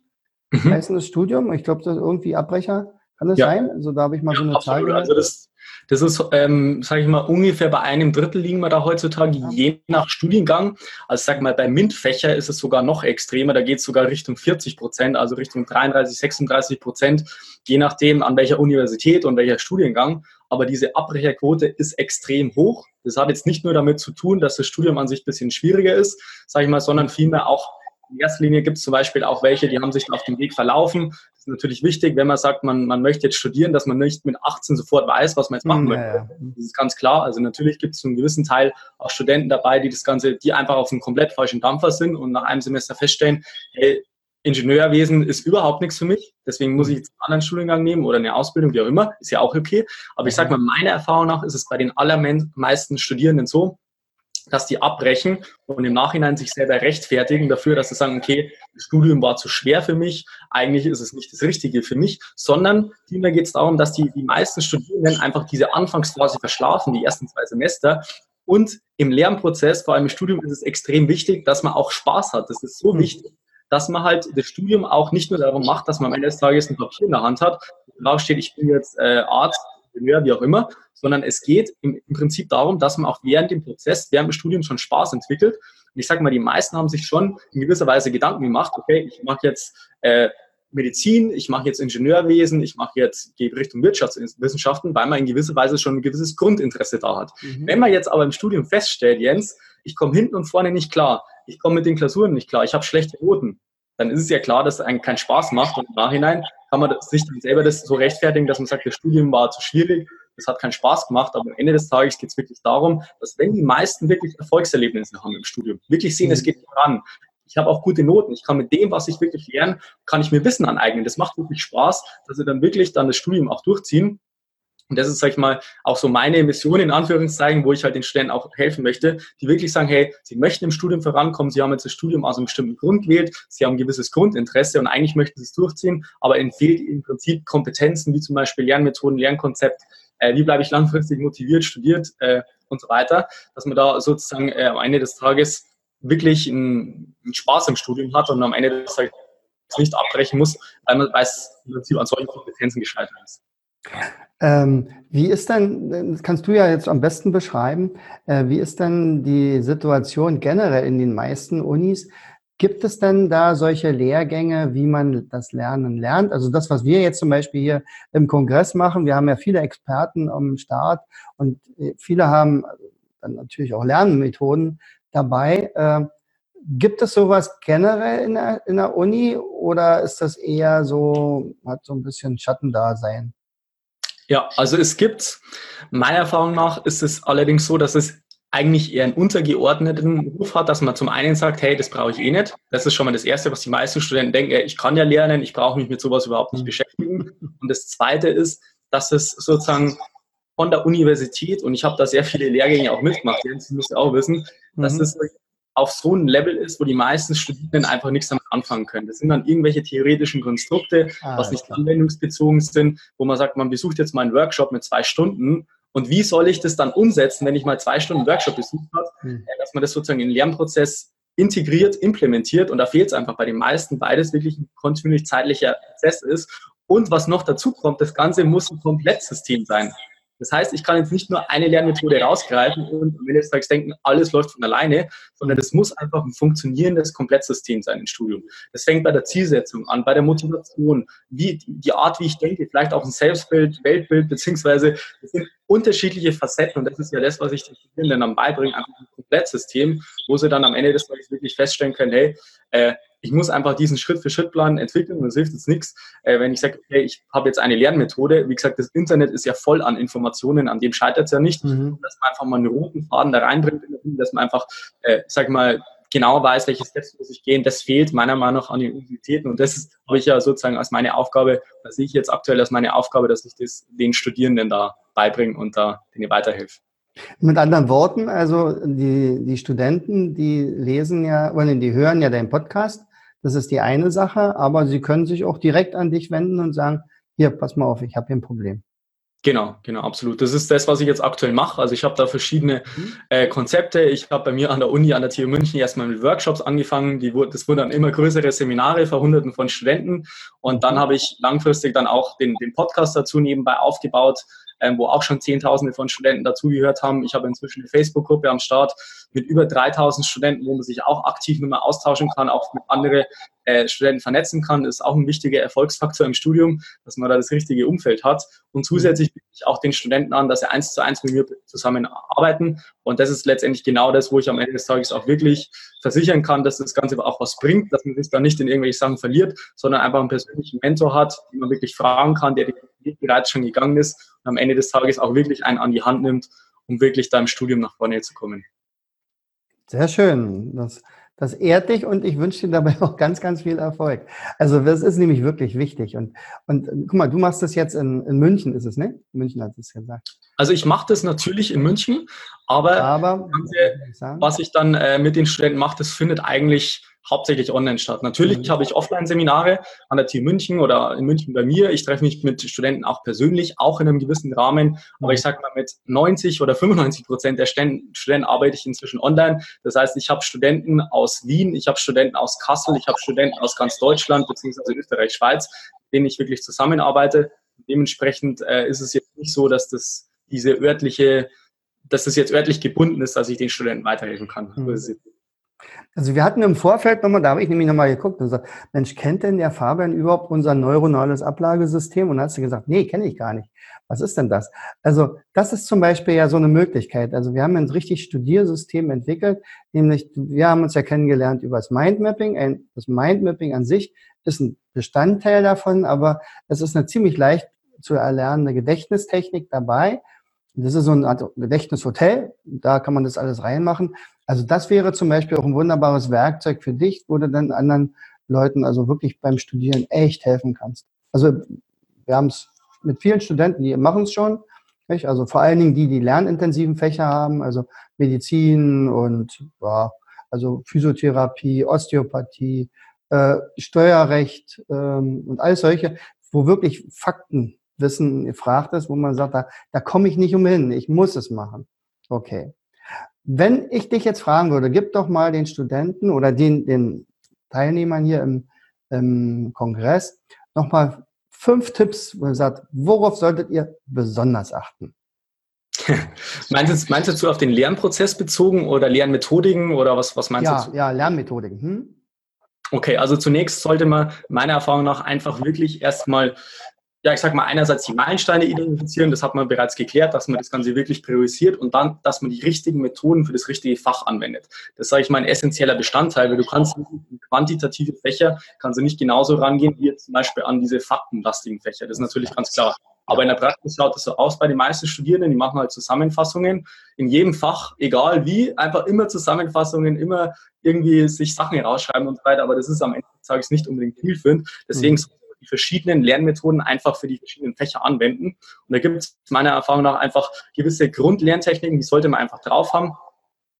mhm. heißen das Studium. Ich glaube, das ist irgendwie Abbrecher kann das ja. sein? Also da habe ich mal ja, so eine absolut. Zahl. Also das, das ist, ähm, sage ich mal, ungefähr bei einem Drittel liegen wir da heutzutage, ja. je nach Studiengang. Also sag mal, bei MINT-Fächer ist es sogar noch extremer, da geht es sogar Richtung 40 Prozent, also Richtung 33, 36 Prozent, je nachdem an welcher Universität und welcher Studiengang. Aber diese Abbrecherquote ist extrem hoch. Das hat jetzt nicht nur damit zu tun, dass das Studium an sich ein bisschen schwieriger ist, sage ich mal, sondern vielmehr auch in erster Linie gibt es zum Beispiel auch welche, die haben sich auf dem Weg verlaufen, ist natürlich wichtig, wenn man sagt, man, man möchte jetzt studieren, dass man nicht mit 18 sofort weiß, was man jetzt machen ja, möchte. Ja. Das ist ganz klar. Also natürlich gibt es einen gewissen Teil auch Studenten dabei, die das Ganze, die einfach auf einem komplett falschen Dampfer sind und nach einem Semester feststellen, hey, Ingenieurwesen ist überhaupt nichts für mich. Deswegen muss ich jetzt einen anderen Studiengang nehmen oder eine Ausbildung, wie auch immer. Ist ja auch okay. Aber ich sage mal, meiner Erfahrung nach ist es bei den allermeisten Studierenden so, dass die abbrechen und im Nachhinein sich selber rechtfertigen dafür, dass sie sagen, okay, das Studium war zu schwer für mich, eigentlich ist es nicht das Richtige für mich, sondern vielmehr geht es darum, dass die, die meisten Studierenden einfach diese Anfangsphase verschlafen, die ersten zwei Semester. Und im Lernprozess, vor allem im Studium, ist es extrem wichtig, dass man auch Spaß hat. Das ist so mhm. wichtig, dass man halt das Studium auch nicht nur darum macht, dass man am Ende des Tages ein Papier in der Hand hat, drauf steht, ich bin jetzt äh, Arzt, Ingenieur, wie auch immer, sondern es geht im, im, Prinzip darum, dass man auch während dem Prozess, während dem Studium schon Spaß entwickelt. Und ich sage mal, die meisten haben sich schon in gewisser Weise Gedanken gemacht, okay, ich mache jetzt äh, Medizin, ich mache jetzt Ingenieurwesen, ich mache jetzt, gehe Richtung Wirtschaftswissenschaften, weil man in gewisser Weise schon ein gewisses Grundinteresse da hat. Mhm. Wenn man jetzt aber im Studium feststellt, Jens, ich komme hinten und vorne nicht klar, ich komme mit den Klausuren nicht klar, ich habe schlechte Noten, dann ist es ja klar, dass es einen keinen Spaß macht und im Nachhinein kann man sich dann selber das so rechtfertigen, dass man sagt, das Studium war zu schwierig, das hat keinen Spaß gemacht, aber am Ende des Tages geht es wirklich darum, dass wenn die meisten wirklich Erfolgserlebnisse haben im Studium, wirklich sehen, mhm. es geht voran, ich habe auch gute Noten, ich kann mit dem, was ich wirklich lerne, kann ich mir Wissen aneignen. Das macht wirklich Spaß, dass sie dann wirklich dann das Studium auch durchziehen und das ist, sag ich mal, auch so meine Mission in Anführungszeichen, wo ich halt den Studenten auch helfen möchte, die wirklich sagen, hey, sie möchten im Studium vorankommen, sie haben jetzt das Studium aus einem bestimmten Grund gewählt, sie haben ein gewisses Grundinteresse und eigentlich möchten sie es durchziehen, aber ihnen fehlt im Prinzip Kompetenzen wie zum Beispiel Lernmethoden, Lernkonzept, äh, wie bleibe ich langfristig motiviert, studiert äh, und so weiter, dass man da sozusagen äh, am Ende des Tages wirklich einen, einen Spaß im Studium hat und am Ende des Tages nicht abbrechen muss, weil man weiß, im Prinzip an solchen Kompetenzen gescheitert ist. Ähm, wie ist denn, das kannst du ja jetzt am besten beschreiben, äh, wie ist denn die Situation generell in den meisten Unis? Gibt es denn da solche Lehrgänge, wie man das Lernen lernt? Also das, was wir jetzt zum Beispiel hier im Kongress machen, wir haben ja viele Experten am Start und äh, viele haben dann natürlich auch Lernmethoden dabei. Äh, gibt es sowas generell in der, in der Uni oder ist das eher so, hat so ein bisschen Schattendasein? Ja, also es gibt, meiner Erfahrung nach ist es allerdings so, dass es eigentlich eher einen untergeordneten Ruf hat, dass man zum einen sagt, hey, das brauche ich eh nicht. Das ist schon mal das Erste, was die meisten Studenten denken, ich kann ja lernen, ich brauche mich mit sowas überhaupt nicht beschäftigen. Und das Zweite ist, dass es sozusagen von der Universität, und ich habe da sehr viele Lehrgänge auch mitgemacht, Jens, du musst auch wissen, dass mhm. es auf so einem Level ist, wo die meisten Studierenden einfach nichts damit anfangen können. Das sind dann irgendwelche theoretischen Konstrukte, ah, was nicht anwendungsbezogen sind, wo man sagt, man besucht jetzt mal einen Workshop mit zwei Stunden und wie soll ich das dann umsetzen, wenn ich mal zwei Stunden Workshop besucht habe, hm. Dass man das sozusagen in den Lernprozess integriert, implementiert und da fehlt es einfach bei den meisten, beides wirklich ein kontinuierlich zeitlicher Prozess ist. Und was noch dazu kommt, das Ganze muss ein Komplettsystem sein. Das heißt, ich kann jetzt nicht nur eine Lernmethode rausgreifen und am Ende des Tages denken, alles läuft von alleine, sondern es muss einfach ein funktionierendes Komplettsystem sein im Studium. Das fängt bei der Zielsetzung an, bei der Motivation, wie die Art, wie ich denke, vielleicht auch ein Selbstbild, Weltbild, beziehungsweise es sind unterschiedliche Facetten und das ist ja das, was ich den Studierenden dann beibringe, einfach ein Komplettsystem, wo sie dann am Ende des Tages wirklich feststellen können, hey, äh, ich muss einfach diesen Schritt-für-Schritt-Plan entwickeln und es hilft jetzt nichts, äh, wenn ich sage, okay, ich habe jetzt eine Lernmethode. Wie gesagt, das Internet ist ja voll an Informationen, an dem scheitert es ja nicht. Mhm. Dass man einfach mal einen roten Faden da reinbringt, dass man einfach, äh, sag mal, genau weiß, welche Steps muss ich gehen, das fehlt meiner Meinung nach an den Universitäten. Und das ist, habe ich ja sozusagen als meine Aufgabe, das sehe ich jetzt aktuell als meine Aufgabe, dass ich das den Studierenden da beibringe und da denen weiterhelfe. Mit anderen Worten, also die, die Studenten, die lesen ja, oder die hören ja deinen Podcast das ist die eine Sache, aber sie können sich auch direkt an dich wenden und sagen, hier, pass mal auf, ich habe hier ein Problem. Genau, genau, absolut. Das ist das, was ich jetzt aktuell mache. Also ich habe da verschiedene mhm. äh, Konzepte. Ich habe bei mir an der Uni, an der TU München erstmal mit Workshops angefangen. Die, das wurden dann immer größere Seminare vor Hunderten von Studenten. Und dann mhm. habe ich langfristig dann auch den, den Podcast dazu nebenbei aufgebaut, ähm, wo auch schon Zehntausende von Studenten dazugehört haben. Ich habe inzwischen eine Facebook-Gruppe am Start mit über 3000 Studenten, wo man sich auch aktiv nochmal austauschen kann, auch mit anderen äh, Studenten vernetzen kann. Das ist auch ein wichtiger Erfolgsfaktor im Studium, dass man da das richtige Umfeld hat. Und zusätzlich biete ich auch den Studenten an, dass sie eins zu eins mit mir zusammenarbeiten. Und das ist letztendlich genau das, wo ich am Ende des Tages auch wirklich versichern kann, dass das Ganze auch was bringt, dass man sich da nicht in irgendwelche Sachen verliert, sondern einfach einen persönlichen Mentor hat, den man wirklich fragen kann, der den Weg bereits schon gegangen ist und am Ende des Tages auch wirklich einen an die Hand nimmt, um wirklich da im Studium nach vorne zu kommen. Sehr schön. Das, das ehrt dich und ich wünsche dir dabei auch ganz, ganz viel Erfolg. Also das ist nämlich wirklich wichtig. Und, und guck mal, du machst das jetzt in, in München, ist es, ne? München hat es gesagt. Also ich mache das natürlich in München, aber, aber was ich dann äh, mit den Studenten mache, das findet eigentlich hauptsächlich online statt. Natürlich mhm. habe ich Offline-Seminare an der TU München oder in München bei mir. Ich treffe mich mit Studenten auch persönlich, auch in einem gewissen Rahmen. Aber ich sage mal, mit 90 oder 95 Prozent der Studenten arbeite ich inzwischen online. Das heißt, ich habe Studenten aus Wien, ich habe Studenten aus Kassel, ich habe Studenten aus ganz Deutschland beziehungsweise Österreich, Schweiz, mit denen ich wirklich zusammenarbeite. Dementsprechend äh, ist es jetzt nicht so, dass das diese örtliche, dass das jetzt örtlich gebunden ist, dass ich den Studenten weiterhelfen kann. Mhm. Also wir hatten im Vorfeld nochmal, da habe ich nämlich nochmal geguckt und gesagt, Mensch, kennt denn der Fabian überhaupt unser neuronales Ablagesystem? Und dann hast du gesagt, nee, kenne ich gar nicht. Was ist denn das? Also das ist zum Beispiel ja so eine Möglichkeit. Also wir haben ein richtig Studiersystem entwickelt, nämlich wir haben uns ja kennengelernt über das Mindmapping. Das Mindmapping an sich ist ein Bestandteil davon, aber es ist eine ziemlich leicht zu erlernende Gedächtnistechnik dabei. Das ist so ein Gedächtnishotel, da kann man das alles reinmachen. Also das wäre zum Beispiel auch ein wunderbares Werkzeug für dich, wo du dann anderen Leuten also wirklich beim Studieren echt helfen kannst. Also wir haben es mit vielen Studenten, die machen es schon. Nicht? Also vor allen Dingen die, die lernintensiven Fächer haben, also Medizin und ja, also Physiotherapie, Osteopathie, äh, Steuerrecht ähm, und all solche, wo wirklich Faktenwissen gefragt ist, wo man sagt, da, da komme ich nicht umhin, ich muss es machen. Okay. Wenn ich dich jetzt fragen würde, gib doch mal den Studenten oder den, den Teilnehmern hier im, im Kongress nochmal fünf Tipps, wo ihr sagt, worauf solltet ihr besonders achten? meinst, du, meinst du auf den Lernprozess bezogen oder Lernmethodiken oder was, was meinst ja, du? Ja, Lernmethodiken. Hm? Okay, also zunächst sollte man meiner Erfahrung nach einfach wirklich erstmal ja, ich sag mal, einerseits die Meilensteine identifizieren, das hat man bereits geklärt, dass man das Ganze wirklich priorisiert und dann, dass man die richtigen Methoden für das richtige Fach anwendet. Das sage ich mal ein essentieller Bestandteil, weil du kannst in quantitative Fächer, kannst du nicht genauso rangehen wie zum Beispiel an diese faktenlastigen Fächer. Das ist natürlich ganz klar. Aber in der Praxis schaut es so aus bei den meisten Studierenden, die machen halt Zusammenfassungen in jedem Fach, egal wie, einfach immer Zusammenfassungen, immer irgendwie sich Sachen herausschreiben und so weiter. Aber das ist am Ende des Tages nicht unbedingt zielführend. Deswegen mhm die verschiedenen Lernmethoden einfach für die verschiedenen Fächer anwenden. Und da gibt es meiner Erfahrung nach einfach gewisse Grundlerntechniken, die sollte man einfach drauf haben.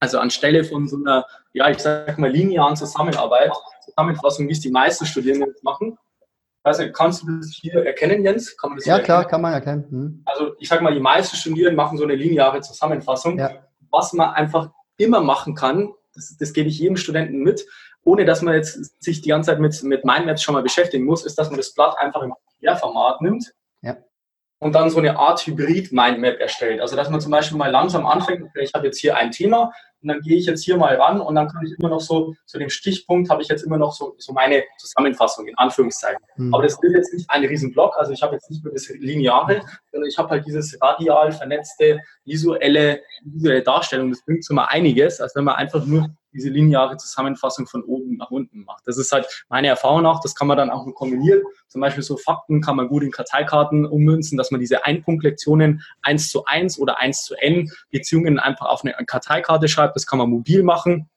Also anstelle von so einer, ja, ich sag mal, linearen Zusammenarbeit, Zusammenfassung, wie es die meisten Studierenden machen. Also kannst du das hier erkennen, Jens? Ja, klar, kann man erkennen. Hm. Also ich sag mal, die meisten Studierenden machen so eine lineare Zusammenfassung. Ja. Was man einfach immer machen kann, das, das gebe ich jedem Studenten mit, ohne dass man jetzt sich die ganze Zeit mit, mit Mindmaps schon mal beschäftigen muss, ist, dass man das Blatt einfach im Querformat nimmt ja. und dann so eine Art Hybrid-Mindmap erstellt. Also dass man zum Beispiel mal langsam anfängt, ich habe jetzt hier ein Thema und dann gehe ich jetzt hier mal ran und dann kann ich immer noch so, zu dem Stichpunkt habe ich jetzt immer noch so, so meine Zusammenfassung in Anführungszeichen. Mhm. Aber das wird jetzt nicht ein Riesenblock, also ich habe jetzt nicht nur das Lineare, sondern ich habe halt dieses radial vernetzte visuelle, visuelle Darstellung. Das bringt so mal einiges, als wenn man einfach nur diese lineare Zusammenfassung von oben nach unten macht. Das ist halt meine Erfahrung auch, das kann man dann auch kombinieren. Zum Beispiel so Fakten kann man gut in Karteikarten ummünzen, dass man diese Einpunktlektionen 1 zu 1 oder 1 zu n Beziehungen einfach auf eine Karteikarte schreibt. Das kann man mobil machen.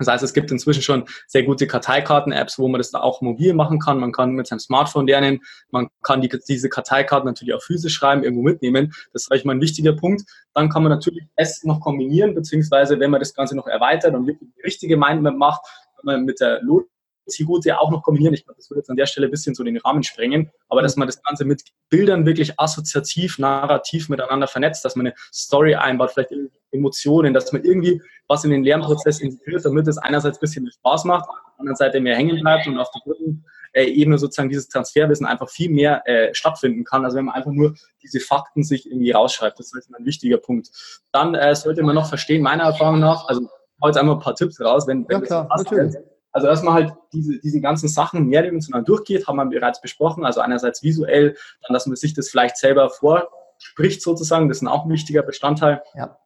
Das heißt, es gibt inzwischen schon sehr gute Karteikarten-Apps, wo man das da auch mobil machen kann. Man kann mit seinem Smartphone lernen. Man kann die, diese Karteikarten natürlich auch physisch schreiben, irgendwo mitnehmen. Das ist vielleicht mal ein wichtiger Punkt. Dann kann man natürlich es noch kombinieren, beziehungsweise wenn man das Ganze noch erweitert und wirklich die richtige Mindmap macht, kann man mit der Lot Zielgute auch noch kombinieren. Ich glaube, das würde jetzt an der Stelle ein bisschen so den Rahmen sprengen, aber dass man das Ganze mit Bildern wirklich assoziativ, narrativ miteinander vernetzt, dass man eine Story einbaut, vielleicht Emotionen, dass man irgendwie was in den Lernprozess integriert, damit es einerseits ein bisschen Spaß macht, auf der anderen Seite mehr hängen bleibt und auf der dritten äh, Ebene sozusagen dieses Transferwissen einfach viel mehr äh, stattfinden kann, also wenn man einfach nur diese Fakten sich irgendwie rausschreibt. Das ist ein wichtiger Punkt. Dann äh, sollte man noch verstehen, meiner Erfahrung nach, also heute einmal ein paar Tipps raus, wenn, wenn ja, klar, das passt. Also dass man halt diese, diese ganzen Sachen mehrdimensional durchgeht, haben wir bereits besprochen. Also einerseits visuell, dann, dass man sich das vielleicht selber vorspricht sozusagen, das ist auch ein wichtiger Bestandteil. Ja.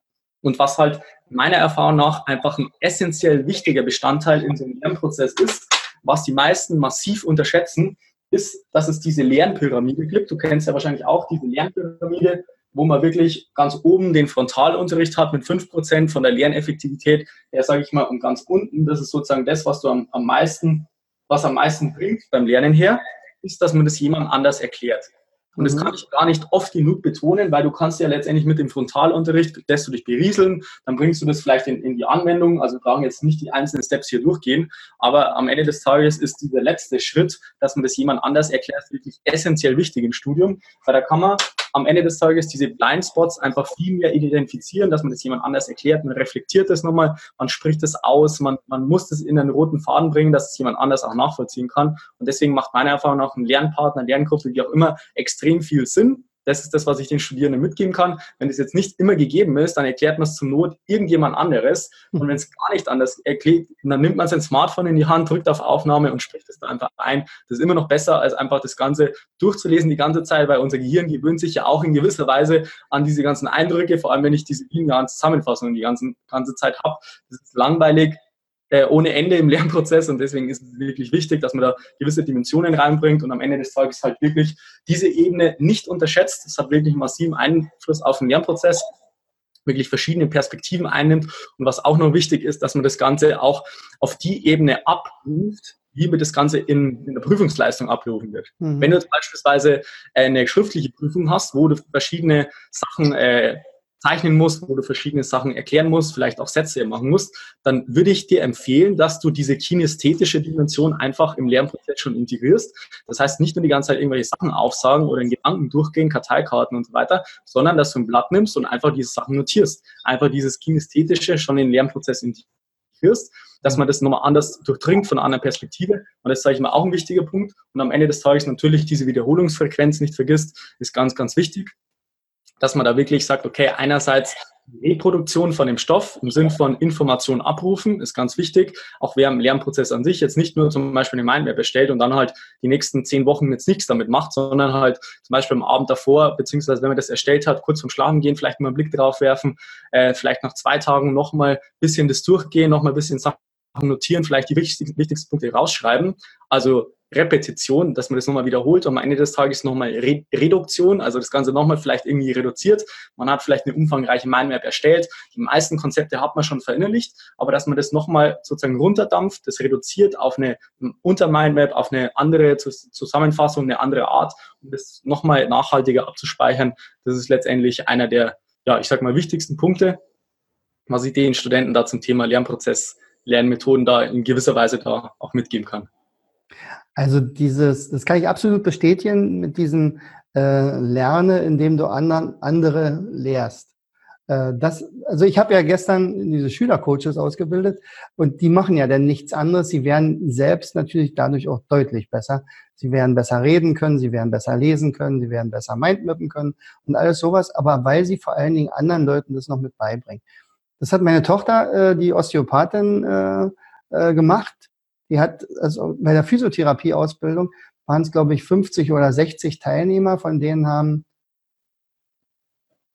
Und was halt meiner Erfahrung nach einfach ein essentiell wichtiger Bestandteil in so einem Lernprozess ist, was die meisten massiv unterschätzen, ist, dass es diese Lernpyramide gibt. Du kennst ja wahrscheinlich auch diese Lernpyramide, wo man wirklich ganz oben den Frontalunterricht hat mit 5% von der Lerneffektivität, ja, sage ich mal, und ganz unten, das ist sozusagen das, was du am, am meisten, was am meisten bringt beim Lernen her, ist, dass man das jemand anders erklärt. Und das mhm. kann ich gar nicht oft genug betonen, weil du kannst ja letztendlich mit dem Frontalunterricht, lässt du dich berieseln, dann bringst du das vielleicht in, in die Anwendung. Also wir brauchen jetzt nicht die einzelnen Steps hier durchgehen, aber am Ende des Tages ist dieser letzte Schritt, dass man das jemand anders erklärt, wirklich essentiell wichtig im Studium, weil da kann man am Ende des Tages diese Blindspots einfach viel mehr identifizieren, dass man das jemand anders erklärt, man reflektiert das nochmal, man spricht das aus, man, man muss das in einen roten Faden bringen, dass es jemand anders auch nachvollziehen kann. Und deswegen macht meiner Erfahrung nach ein Lernpartner, Lerngruppe, wie auch immer, extrem viel Sinn. Das ist das, was ich den Studierenden mitgeben kann. Wenn es jetzt nicht immer gegeben ist, dann erklärt man es zur Not irgendjemand anderes. Und wenn es gar nicht anders erklärt, dann nimmt man sein Smartphone in die Hand, drückt auf Aufnahme und spricht es da einfach ein. Das ist immer noch besser, als einfach das Ganze durchzulesen die ganze Zeit, weil unser Gehirn gewöhnt sich ja auch in gewisser Weise an diese ganzen Eindrücke, vor allem wenn ich diese linearen Zusammenfassungen die ganze, ganze Zeit habe. Das ist langweilig äh, ohne Ende im Lernprozess und deswegen ist es wirklich wichtig, dass man da gewisse Dimensionen reinbringt und am Ende des Tages halt wirklich diese Ebene nicht unterschätzt. Das hat wirklich massiven Einfluss auf den Lernprozess wirklich verschiedene Perspektiven einnimmt und was auch noch wichtig ist, dass man das Ganze auch auf die Ebene abruft, wie mir das Ganze in, in der Prüfungsleistung abrufen wird. Mhm. Wenn du beispielsweise eine schriftliche Prüfung hast, wo du verschiedene Sachen äh, zeichnen musst, wo du verschiedene Sachen erklären musst, vielleicht auch Sätze machen musst, dann würde ich dir empfehlen, dass du diese kinästhetische Dimension einfach im Lernprozess schon integrierst. Das heißt, nicht nur die ganze Zeit irgendwelche Sachen aufsagen oder in Gedanken durchgehen, Karteikarten und so weiter, sondern dass du ein Blatt nimmst und einfach diese Sachen notierst. Einfach dieses kinästhetische schon in den Lernprozess integrierst dass man das nochmal anders durchdringt von einer anderen Perspektive. Und das sage ich mal auch ein wichtiger Punkt. Und am Ende des Tages natürlich diese Wiederholungsfrequenz nicht vergisst, ist ganz, ganz wichtig dass man da wirklich sagt, okay, einerseits Reproduktion von dem Stoff im Sinn von Information abrufen ist ganz wichtig, auch während dem Lernprozess an sich jetzt nicht nur zum Beispiel eine Mindmap erstellt und dann halt die nächsten zehn Wochen jetzt nichts damit macht, sondern halt zum Beispiel am Abend davor, beziehungsweise wenn man das erstellt hat, kurz zum Schlafen gehen, vielleicht mal einen Blick drauf werfen, äh, vielleicht nach zwei Tagen nochmal ein bisschen das durchgehen, nochmal ein bisschen Sachen notieren, vielleicht die wichtigsten, wichtigsten Punkte rausschreiben. Also Repetition, dass man das nochmal wiederholt und am Ende des Tages nochmal Re Reduktion, also das Ganze nochmal vielleicht irgendwie reduziert. Man hat vielleicht eine umfangreiche Mindmap erstellt. Die meisten Konzepte hat man schon verinnerlicht, aber dass man das nochmal sozusagen runterdampft, das reduziert auf eine Untermindmap, auf eine andere Zusammenfassung, eine andere Art, um das nochmal nachhaltiger abzuspeichern. Das ist letztendlich einer der, ja, ich sag mal, wichtigsten Punkte, was ich den Studenten da zum Thema Lernprozess, Lernmethoden da in gewisser Weise da auch mitgeben kann. Also dieses, das kann ich absolut bestätigen mit diesem äh, Lerne, indem du anderen, andere lehrst. Äh, das, also ich habe ja gestern diese Schülercoaches ausgebildet und die machen ja dann nichts anderes. Sie werden selbst natürlich dadurch auch deutlich besser. Sie werden besser reden können, sie werden besser lesen können, sie werden besser Mindmappen können und alles sowas, aber weil sie vor allen Dingen anderen Leuten das noch mit beibringen. Das hat meine Tochter, äh, die Osteopathin, äh, äh, gemacht die hat, also bei der Physiotherapieausbildung waren es, glaube ich, 50 oder 60 Teilnehmer, von denen haben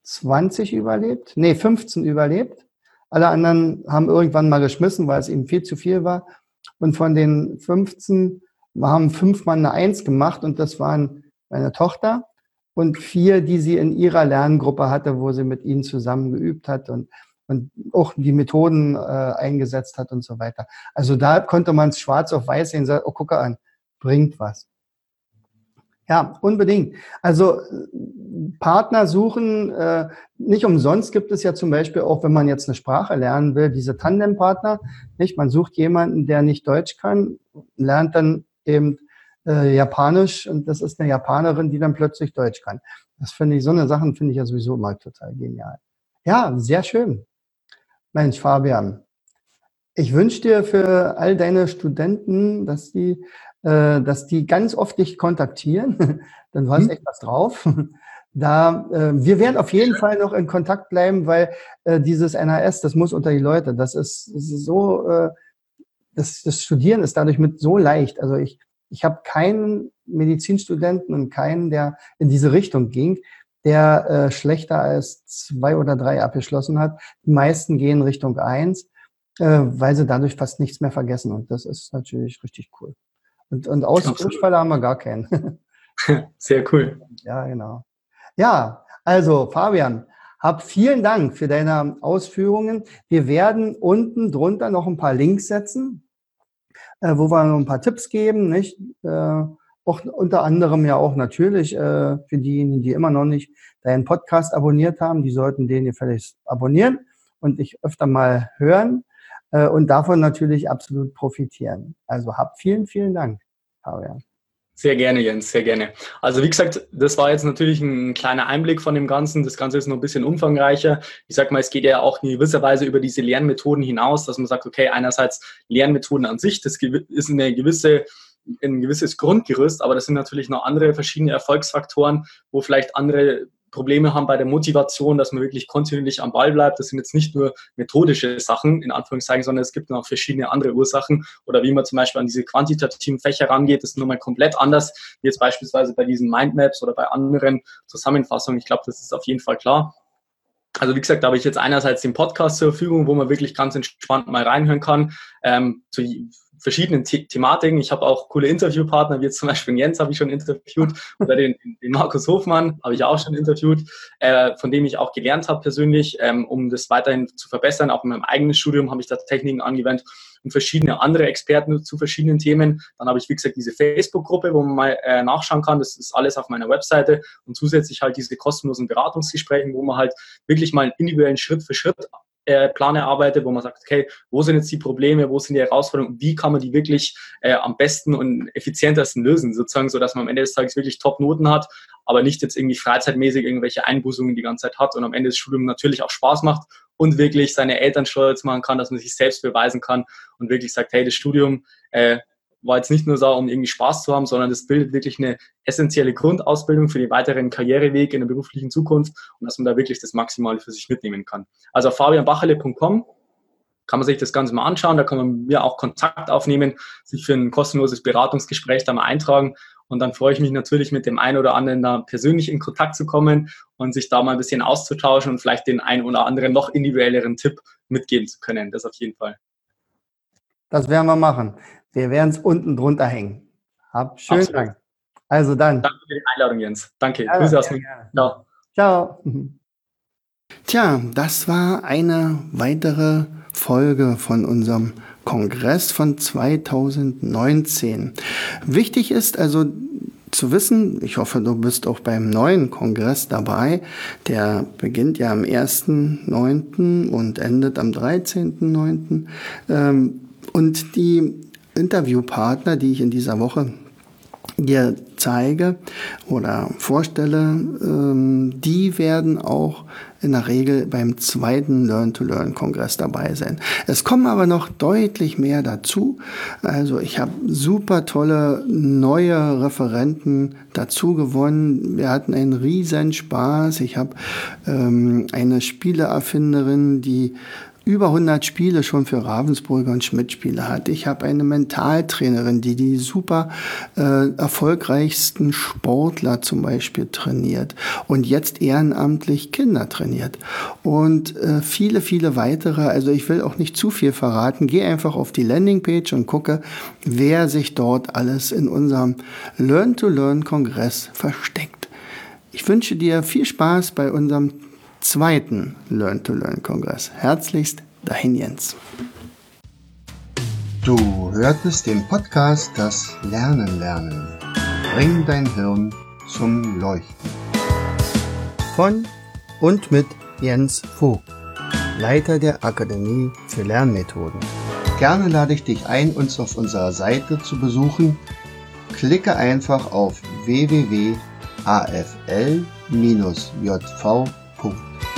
20 überlebt, nee, 15 überlebt. Alle anderen haben irgendwann mal geschmissen, weil es eben viel zu viel war. Und von den 15 haben fünf Mann eine Eins gemacht und das waren meine Tochter und vier, die sie in ihrer Lerngruppe hatte, wo sie mit ihnen zusammen geübt hat. Und und auch die Methoden äh, eingesetzt hat und so weiter. Also da konnte man es schwarz auf weiß sehen, sagt, oh, gucke an, bringt was. Ja, unbedingt. Also Partner suchen, äh, nicht umsonst gibt es ja zum Beispiel auch, wenn man jetzt eine Sprache lernen will, diese Tandempartner. Nicht? Man sucht jemanden, der nicht Deutsch kann, lernt dann eben äh, Japanisch und das ist eine Japanerin, die dann plötzlich Deutsch kann. Das finde ich, so eine Sachen finde ich ja sowieso mal total genial. Ja, sehr schön. Mensch, Fabian, ich wünsche dir für all deine Studenten, dass die, äh, dass die ganz oft dich kontaktieren. Dann du hast hm. echt was drauf. Da, äh, wir werden auf jeden Fall noch in Kontakt bleiben, weil äh, dieses NHS, das muss unter die Leute. Das ist, das ist so, äh, das, das Studieren ist dadurch mit so leicht. Also ich, ich habe keinen Medizinstudenten und keinen, der in diese Richtung ging, der äh, schlechter als zwei oder drei abgeschlossen hat. Die meisten gehen Richtung eins, äh, weil sie dadurch fast nichts mehr vergessen. Und das ist natürlich richtig cool. Und, und Ausfälle haben wir gar keinen. Sehr cool. Ja, genau. Ja, also Fabian, hab vielen Dank für deine Ausführungen. Wir werden unten drunter noch ein paar Links setzen, äh, wo wir noch ein paar Tipps geben, nicht? Äh, auch unter anderem ja auch natürlich äh, für diejenigen, die immer noch nicht deinen Podcast abonniert haben, die sollten den gefälligst abonnieren und dich öfter mal hören äh, und davon natürlich absolut profitieren. Also hab vielen, vielen Dank, Fabian. Sehr gerne, Jens, sehr gerne. Also wie gesagt, das war jetzt natürlich ein kleiner Einblick von dem Ganzen. Das Ganze ist noch ein bisschen umfangreicher. Ich sag mal, es geht ja auch in gewisser Weise über diese Lernmethoden hinaus, dass man sagt, okay, einerseits Lernmethoden an sich, das ist eine gewisse ein gewisses Grundgerüst, aber das sind natürlich noch andere verschiedene Erfolgsfaktoren, wo vielleicht andere Probleme haben bei der Motivation, dass man wirklich kontinuierlich am Ball bleibt. Das sind jetzt nicht nur methodische Sachen, in Anführungszeichen, sondern es gibt noch verschiedene andere Ursachen. Oder wie man zum Beispiel an diese quantitativen Fächer rangeht, das ist nochmal komplett anders, wie jetzt beispielsweise bei diesen Mindmaps oder bei anderen Zusammenfassungen. Ich glaube, das ist auf jeden Fall klar. Also wie gesagt, da habe ich jetzt einerseits den Podcast zur Verfügung, wo man wirklich ganz entspannt mal reinhören kann. Ähm, zu verschiedenen The Thematiken. Ich habe auch coole Interviewpartner, wie jetzt zum Beispiel Jens habe ich schon interviewt oder den, den Markus Hofmann habe ich auch schon interviewt, äh, von dem ich auch gelernt habe persönlich, ähm, um das weiterhin zu verbessern. Auch in meinem eigenen Studium habe ich da Techniken angewendet und verschiedene andere Experten zu verschiedenen Themen. Dann habe ich, wie gesagt, diese Facebook-Gruppe, wo man mal äh, nachschauen kann. Das ist alles auf meiner Webseite und zusätzlich halt diese kostenlosen Beratungsgespräche, wo man halt wirklich mal einen individuellen Schritt für Schritt äh, Plan erarbeitet, wo man sagt, okay, wo sind jetzt die Probleme, wo sind die Herausforderungen, wie kann man die wirklich äh, am besten und effizientesten lösen, sozusagen, so dass man am Ende des Tages wirklich Top-Noten hat, aber nicht jetzt irgendwie freizeitmäßig irgendwelche Einbußungen die ganze Zeit hat und am Ende des Studiums natürlich auch Spaß macht und wirklich seine Eltern stolz machen kann, dass man sich selbst beweisen kann und wirklich sagt, hey, das Studium äh, war jetzt nicht nur da, um irgendwie Spaß zu haben, sondern das bildet wirklich eine essentielle Grundausbildung für den weiteren Karriereweg in der beruflichen Zukunft und dass man da wirklich das Maximale für sich mitnehmen kann. Also auf fabianbachele.com kann man sich das Ganze mal anschauen, da kann man mir auch Kontakt aufnehmen, sich für ein kostenloses Beratungsgespräch da mal eintragen und dann freue ich mich natürlich mit dem einen oder anderen da persönlich in Kontakt zu kommen und sich da mal ein bisschen auszutauschen und vielleicht den einen oder anderen noch individuelleren Tipp mitgeben zu können. Das auf jeden Fall. Das werden wir machen. Wir werden es unten drunter hängen. Hab schönen Absolut. Dank. Also dann. Danke für die Einladung, Jens. Danke. Ja, Grüße aus München. Ciao. Ciao. Tja, das war eine weitere Folge von unserem Kongress von 2019. Wichtig ist also zu wissen, ich hoffe, du bist auch beim neuen Kongress dabei. Der beginnt ja am 1.9. und endet am 13.9. Ähm, und die Interviewpartner, die ich in dieser Woche dir zeige oder vorstelle, ähm, die werden auch in der Regel beim zweiten Learn-to-Learn-Kongress dabei sein. Es kommen aber noch deutlich mehr dazu. Also ich habe super tolle neue Referenten dazu gewonnen. Wir hatten einen riesen Spaß. Ich habe ähm, eine Spieleerfinderin, die über 100 Spiele schon für Ravensburger und Schmidt-Spiele hat. Ich habe eine Mentaltrainerin, die die super äh, erfolgreichsten Sportler zum Beispiel trainiert und jetzt ehrenamtlich Kinder trainiert. Und äh, viele, viele weitere. Also ich will auch nicht zu viel verraten. Geh einfach auf die Landingpage und gucke, wer sich dort alles in unserem Learn-to-Learn-Kongress versteckt. Ich wünsche dir viel Spaß bei unserem zweiten Learn-to-Learn-Kongress. Herzlichst, dahin Jens. Du hörtest den Podcast Das Lernen lernen. Bring dein Hirn zum Leuchten. Von und mit Jens Vogt, Leiter der Akademie für Lernmethoden. Gerne lade ich dich ein, uns auf unserer Seite zu besuchen. Klicke einfach auf www.afl-jv.de